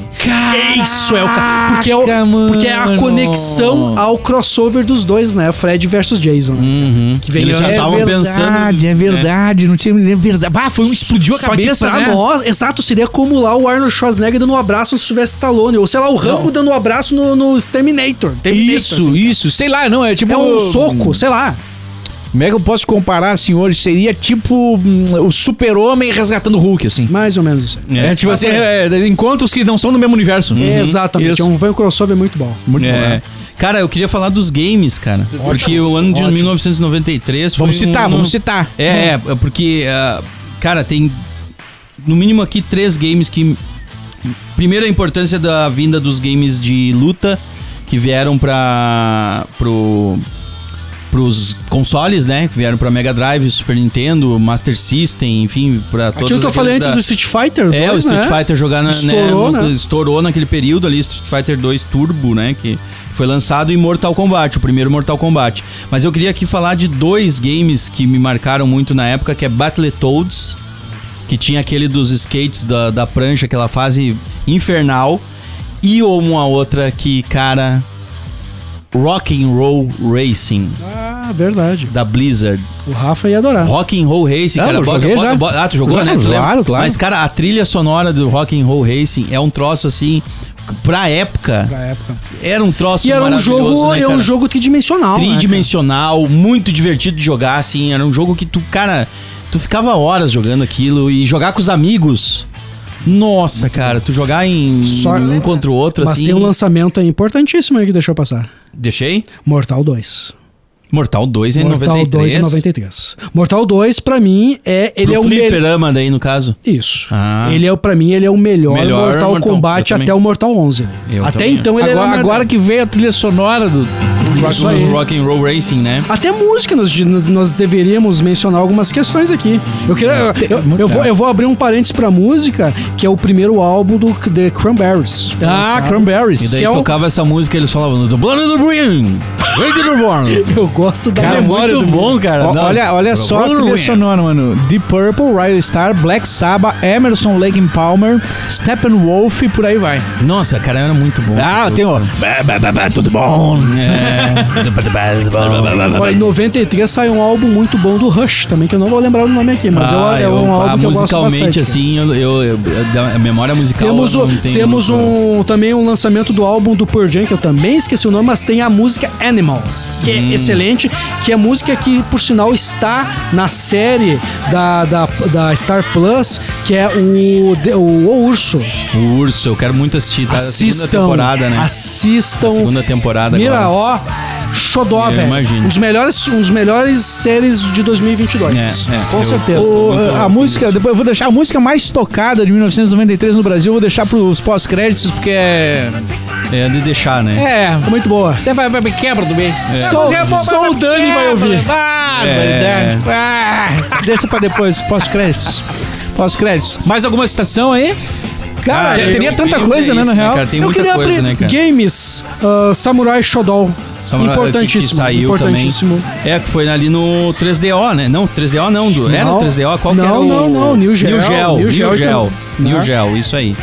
Isso é o ca- porque é, o, mano. porque é a conexão ao crossover dos dois, né? Fred versus Jason. Uhum. Que vem Eles já é estavam verdade, pensando. É verdade, não tinha. É verdade. Ah, foi um explodiu a Só cabeça, que pra né? nós, exato, seria como lá o Arnold Schwarzenegger dando um abraço no Sylvester Stallone. Ou sei lá, o Rambo dando um abraço no, no Terminator. Terminator, Isso, assim. isso. Sei lá, não, é tipo. É um soco, sei lá. Como é que eu posso comparar assim hoje? Seria tipo hum, o super-homem resgatando o Hulk, assim. Mais ou menos isso. aí. É, tipo assim, é, é, encontros que não são do mesmo universo. Exatamente. Isso. É um, vai um crossover muito bom. Muito bom, É. né? Cara, eu queria falar dos games, cara. Porque o ano de Ótimo. 1993 foi. Vamos citar, um- vamos citar. É, é, é porque, ah, cara, tem no mínimo aqui três games que. Primeiro, a importância da vinda dos games de luta que vieram para pro pros consoles, né? Que vieram pra Mega Drive, Super Nintendo, Master System, enfim, pra todos Aquilo que eu falei antes do Street Fighter. é, o 2, Street né? Fighter jogar na, Estourou, né, né? estourou naquele período ali, Street Fighter 2 Turbo, né? Que foi lançado em Mortal Kombat, o primeiro Mortal Kombat. Mas eu queria aqui falar de dois games que me marcaram muito na época, que é Battletoads, que tinha aquele dos skates da, da prancha, aquela fase infernal, e uma outra que, cara, Rock and Roll Racing Ah, verdade. da Blizzard. O Rafa ia adorar. Rock and Roll Racing, Ah, cara. Bota, bota, já. bota- ah, tu jogou, Já, né? Tu lembra? claro, claro. Mas, cara, a trilha sonora do Rock and Roll Racing é um troço assim, pra época, Pra época. era um troço E era um jogo, né, é um jogo tridimensional. né, tridimensional, muito divertido de jogar, assim. Era um jogo que tu, cara, tu ficava horas jogando aquilo e jogar com os amigos. Nossa, cara, tu jogar em Só- um contra o outro? Mas assim. tem um lançamento aí importantíssimo aí que deixou passar. Deixei? Mortal 2. Mortal 2 em Mortal 93. 2 em 93. Mortal 2, pra mim, é, ele Pro é o melhor. fliperama daí, no caso. Isso. Ah. Ele é, pra mim, ele é o melhor, Melhor Mortal, Mortal- Kombat até o Mortal 11. Eu até também. então ele agora, era... agora que veio a trilha sonora do, Isso do. Rock and Roll Racing, né? Até música nós, nós deveríamos mencionar algumas questões aqui. Eu, queria, eu, eu- eu vou, eu vou abrir um parênteses pra música, que é o primeiro álbum do The Cranberries. Ah, lançado. Cranberries. E daí Que é tocava essa música eles falavam The Blood of the Born. <laughs> Eu gosto da Cara, é memória muito do bom, cara. Não. olha, olha só a trilha sonora, mano. Deep Purple, Riley Star, Black Sabbath, Emerson, Lake and Palmer, Steppenwolf e por aí vai. Nossa, cara, era muito bom. Ah, tem bé, Tudo bom. É. Olha, em 93 saiu um álbum muito bom do Rush também, que eu não vou lembrar o nome aqui, mas Ah, é, é eu- um ah, álbum que eu gosto musicalmente, bastante. cara. assim, eu, eu- eu- a memória musical. Temos, o, temos um, também um lançamento do álbum do Pearl Jam, que eu também esqueci o nome, mas tem a música Animal, que Hum. é excelente, que é música que, por sinal, está na série da, da, da Star Plus, que é o, o, o Urso. O Urso, eu quero muito assistir. Tá? A segunda Assistam, temporada, né? assistam. A segunda temporada Mira, agora. ó, xodó, velho. imagino. Um dos melhores, um dos melhores séries de 2022. É, é, Com eu- certeza. O- a bom música, depois eu vou deixar a música mais tocada de 1993 no Brasil, eu vou deixar pros pós-créditos, porque é. É de deixar, né? É. Muito boa. Até vai, vai, quebra do meio. Só- Mas é só o Dani vai ouvir. Ah, É. verdade. Ah, deixa pra depois, pós-créditos. Pós-créditos. Mais alguma citação aí? Cara, eu- teria tanta queria coisa, né, isso, na real. Cara, tem eu muita queria coisa, abrir né, cara? games uh, Samurai Shodown. Samurai- importantíssimo. que saiu importantíssimo. também. É, que foi ali no 3DO, né? Não, 3DO não. Do, era Não. o 3DO? Qual que Não, era o... não, não, New Gel, New Gel. New New Gel, Gel. então. New Ah. Gel, isso aí.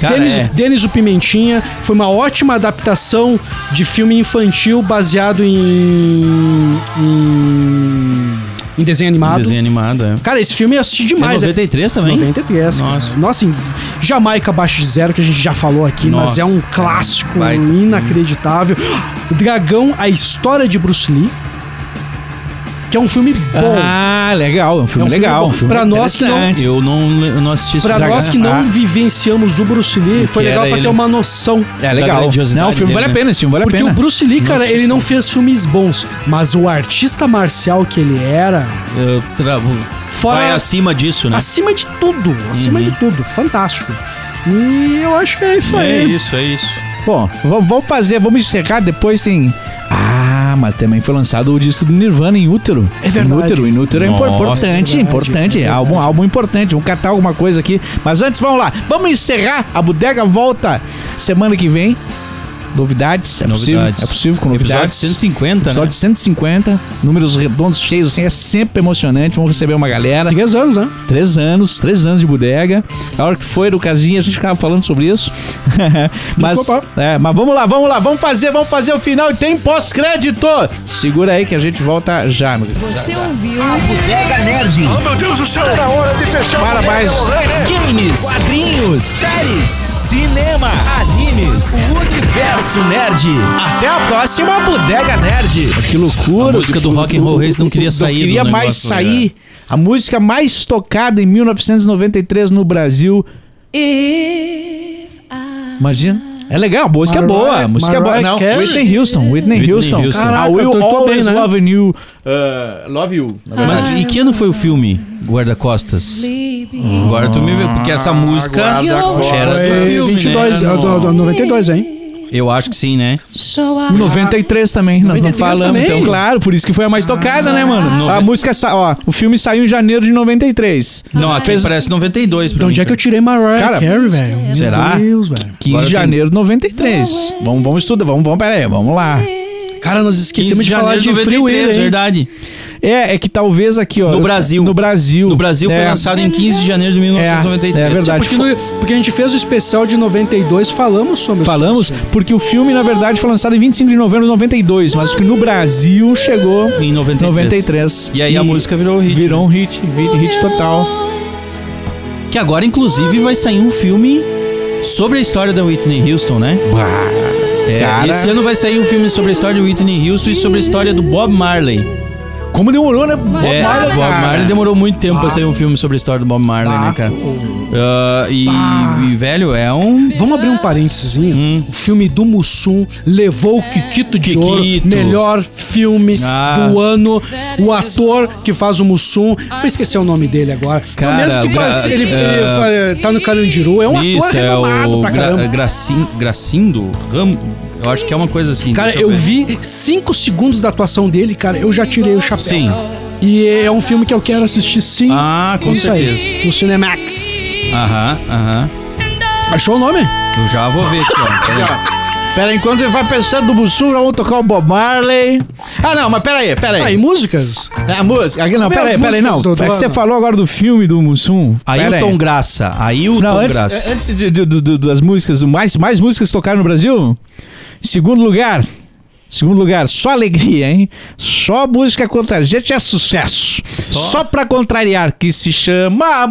Cara, Denis, é. Denis o Pimentinha foi uma ótima adaptação de filme infantil baseado em. em, em desenho animado. Desenho animado, é. Cara, esse filme eu assisti É demais. 93 também? 93. cara. Nossa. Nossa, em Jamaica abaixo de zero, que a gente já falou aqui, mas Nossa, é um clássico baita inacreditável. Dragão, a história de Bruce Lee. Que é um filme bom. Ah, legal. É um filme É um legal. filme Pra nós que não-. Eu não, eu não assisti Pra nós que não Ah. vivenciamos o Bruce Lee, foi legal pra ter ele. uma noção. É legal. Não, o filme dele, vale a né? pena, esse filme vale Porque a pena. o Bruce Lee, cara, Nossa, ele não fez filmes bons, mas o artista marcial que ele era, Eu tra... Fora- Vai acima disso, né? acima de tudo, acima de tudo, fantástico. E eu acho que é isso É aí. isso, é isso. Bom, vamos fazer, vamos encerrar depois tem. Ah, mas também foi lançado o disco do Nirvana em útero. É verdade. Em útero, em útero é Nossa, importante, verdade, importante. é álbum, álbum importante. Vamos catar alguma coisa aqui. Mas antes, vamos lá. Vamos encerrar. A bodega volta semana que vem. Novidades, é possível. Novidades. É possível com Episódio novidades. 150, Episódio né? 150, números redondos, cheios, assim, é sempre emocionante. Vamos receber uma galera. Três anos, né? Três anos, três anos de bodega. A hora que foi do casinha, a gente ficava falando sobre isso. <laughs> mas, Desculpa. é, mas vamos lá, vamos lá, vamos fazer, vamos fazer o final e tem pós-crédito. Segura aí que a gente volta já. meu querido. Você ouviu? Bodega Nerd. Oh, meu Deus do céu! Era hora de fechar Para mais. Games, quadrinhos, séries, cinema, animes, o universo nerd. Até a próxima Bodega Nerd. Que loucura. A música do Rock and Roll Race não queria sair Não do queria mais negócio, sair. A música mais tocada em 1993 no Brasil. If I Imagina. É legal, a música é boa. A Mariah- música é boa. Mariah Não. Whitney Houston. Whitney, Whitney Houston. Houston. I Caraca, will eu tô- tô always bem, né? love you. Uh, love you. Mas, e que ano foi o filme Guarda-Costas? sleep Agora tu me vê, porque essa música Guarda-Costas. era do filme, 22, né? ah, do- do 92, hein? Eu acho que sim, né? so I 93 também, nós não 93 falamos. também? Então, claro, por isso que foi a mais tocada, né, mano? A música, sa- ó, o filme saiu em janeiro de 93. Não, aqui Fez- parece 92 pra De mim, onde é que eu tirei Mariah Cara, Carey, velho? Meu será? Deus, velho. 15 Agora de tem- janeiro de 93. Vamos, vamos estudar, vamos, vamos, pera aí, vamos lá. Cara, nós 15 esquecemos de de falar de de Free 93, Will, hein? verdade. É, é que talvez aqui, ó. No Brasil. No Brasil. No Brasil foi É. lançado em 15 de janeiro de 1993. É, é verdade. Porque, no- porque a gente fez o especial de 92, falamos sobre Falamos, isso. porque o filme, na verdade, foi lançado em 25 de novembro de 92, mas que no Brasil chegou Em 93. 93. E aí a música virou hit. Virou um hit, hit, hit total. Que agora, inclusive, vai sair um filme sobre a história da Whitney Houston, né? É, cara. Esse ano vai sair um filme sobre a história de Whitney Houston e sobre a história do Bob Marley. Como demorou, né? Bob é, Marley, Bob cara. Marley demorou muito tempo pra sair um filme sobre a história do Bob Marley, Ah, né, cara? Ah, e, e, velho, é um. Vamos abrir um parênteses. O filme do Mussum levou o Kikito de ouro, Kikito. melhor filme Ah. do ano. O ator que faz o Mussum, eu esqueci o nome dele agora. Cara, é o mesmo que gra- ele, ele é, tá no Carandiru, é um ator Isso, é renomado o pra Gra, caramba. Gracin, Gracindo? Ram, eu acho que é uma coisa assim. Cara, eu ver. vi cinco segundos da atuação dele, cara, eu já tirei o chapéu. Sim. E é um filme que eu quero assistir sim. Ah, com Isso aí, certeza. no Cinemax. Aham, aham. Achou o nome? Eu já vou ver aqui, ó. Peraí. Pera, enquanto ele vai pensando no Mussum, vamos tocar o Bob Marley. Ah, não, mas pera aí, pera Ah, aí. e músicas? É a música. Aqui, não, pera aí, pera aí, não. músicas do- do É que você falou agora do filme do Mussum. Pera aí. Ailton Graça. Ailton Não, antes, Graça. antes de- de- do- das músicas, mais, mais músicas tocaram no Brasil? Segundo lugar. Segundo lugar, só alegria, hein? Só música contra a gente é sucesso. Só, pra contrariar, que se chama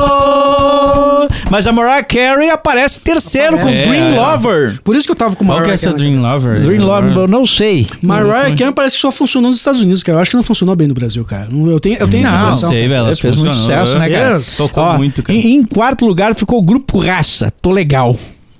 Amor. Mas a Mariah Carey aparece terceiro Aparece. com Green É. Lover. Por isso que eu tava com Qual que é Mariah essa Carey. Dream Lover? Green Lover, eu não sei. Mariah Carey parece que só funcionou nos Estados Unidos, cara. Eu acho que não funcionou bem no Brasil, cara. Não- Eu tenho, eu tenho essa Não, Não impressão. sei, velho. Elas fez muito sucesso, né, cara? Fez. Tocou Ó, muito, cara. Em, em quarto lugar ficou o Grupo Raça. Tô legal.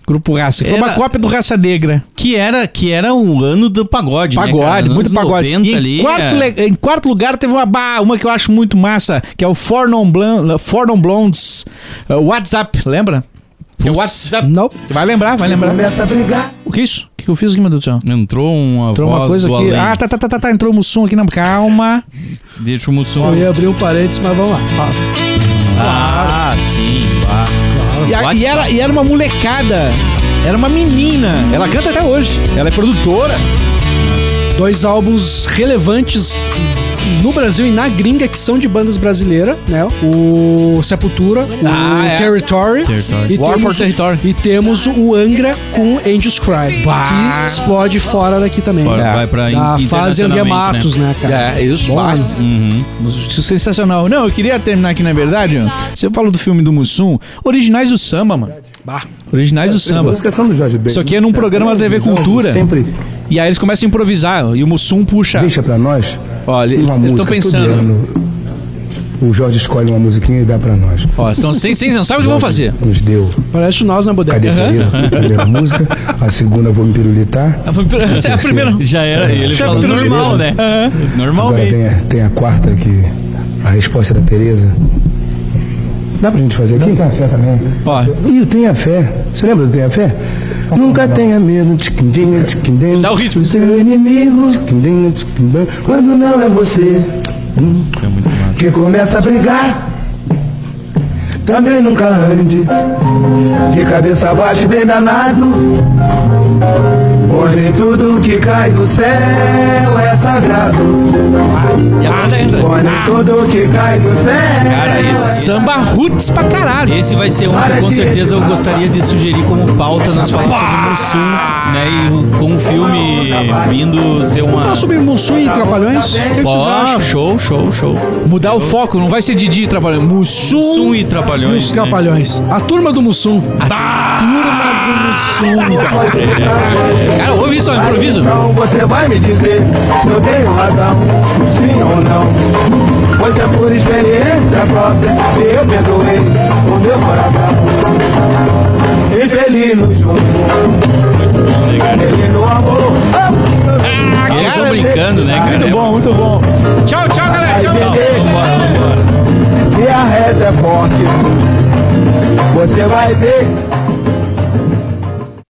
Grupo Raça. Foi uma Era- cópia do Raça Negra. Que era, que era o ano do pagode, né? Pagode, Nos muito pagode. 90 em, ali, quarto, é. em quarto lugar teve uma, ba- uma que eu acho muito massa, que é o Four Non, Blan- Four Non Blondes uh, WhatsApp, lembra? É o WhatsApp. Não. Vai lembrar, vai lembrar. O que é isso? O que eu fiz aqui, meu Deus do céu? Entrou uma Entrou voz uma coisa do aqui. além. Ah, tá, tá, tá, tá, tá. Entrou o Mussum aqui, não. Calma. Deixa o Mussum. Eu ia abrir um parênteses, mas vamos lá. Fala. Ah, sim. Ah. E, a- e era, e era uma molecada. Era uma menina. Ela canta até hoje. Ela é produtora. Dois álbuns relevantes no Brasil e na gringa que são de bandas brasileiras, né? O Sepultura, o Ah, é. Territory, Territory. E, War for temos, Territory. e temos o Angra com Angels Cry, Bah. que explode fora daqui também. Fora, É. Vai pra Da in- fase André internacionalmente, Matos, né, cara? É, isso. Bom, Bah. né? Uhum. Música Sensacional. Não, eu queria terminar aqui, na verdade. Você falou do filme do Mussum. Originais do samba, mano. Bah. Originais do samba. Jorge Ben. Isso aqui é num programa da TV Cultura. Sempre E aí eles começam a improvisar. E o Mussum puxa. deixa pra nós Ó, eles estão pensando. Todo ano, o Jorge escolhe uma musiquinha e dá pra nós. Ó, estão sem, sem, não sabe o que vão fazer. Nos deu. Parece nós na bodega. Cadê a primeira, a primeira <laughs> música? A segunda, vou me pirulitar. <laughs> Essa é a primeira. Já era. Ele Já falou normal, né? Agora Normalmente. tem a, tem a quarta que a resposta da Tereza. Dá pra gente fazer aqui? Tem a fé também. Ó, Ih, eu tenho a fé. Você lembra do Tenha Fé? Nunca tenha medo, tchiquindinha, tchiquindinha. Dá o ritmo. Do teu inimigo, tchiquindinha, tchiquindinha. Quando não é você Isso é muito massa. que começa a brigar. Também nunca ande de cabeça baixa e bem danado. Nem tudo que cai do céu é sagrado. e a entra. Pois nem tudo que cai do céu. Cara, esse, Samba roots pra caralho. esse vai ser um que com certeza eu gostaria de sugerir como pauta nas falas sobre Mussum, né? E com o filme vindo ser Vamos uma. falar sobre Mussum e Trapalhões? O que, vocês acham? show, show, show. Mudar o foco, não vai ser Didi trabalhando. Mussum. Mussum e E Trapalhões. os né? Trapalhões. A turma do Mussum. Turma do Mussum. <laughs> Cara, ouve isso, ó, improviso. Então você vai me dizer se eu tenho razão, sim ou não. Pois é por experiência própria que eu perdoei o meu coração. Infeliz no jogo, feliz no amor. Eles estão Cara, brincando, né, cara? Muito bom, muito bom. Tchau, tchau, galera. Tchau, Tchau, tchau. vambora, vambora. Se a reza é forte, você vai ver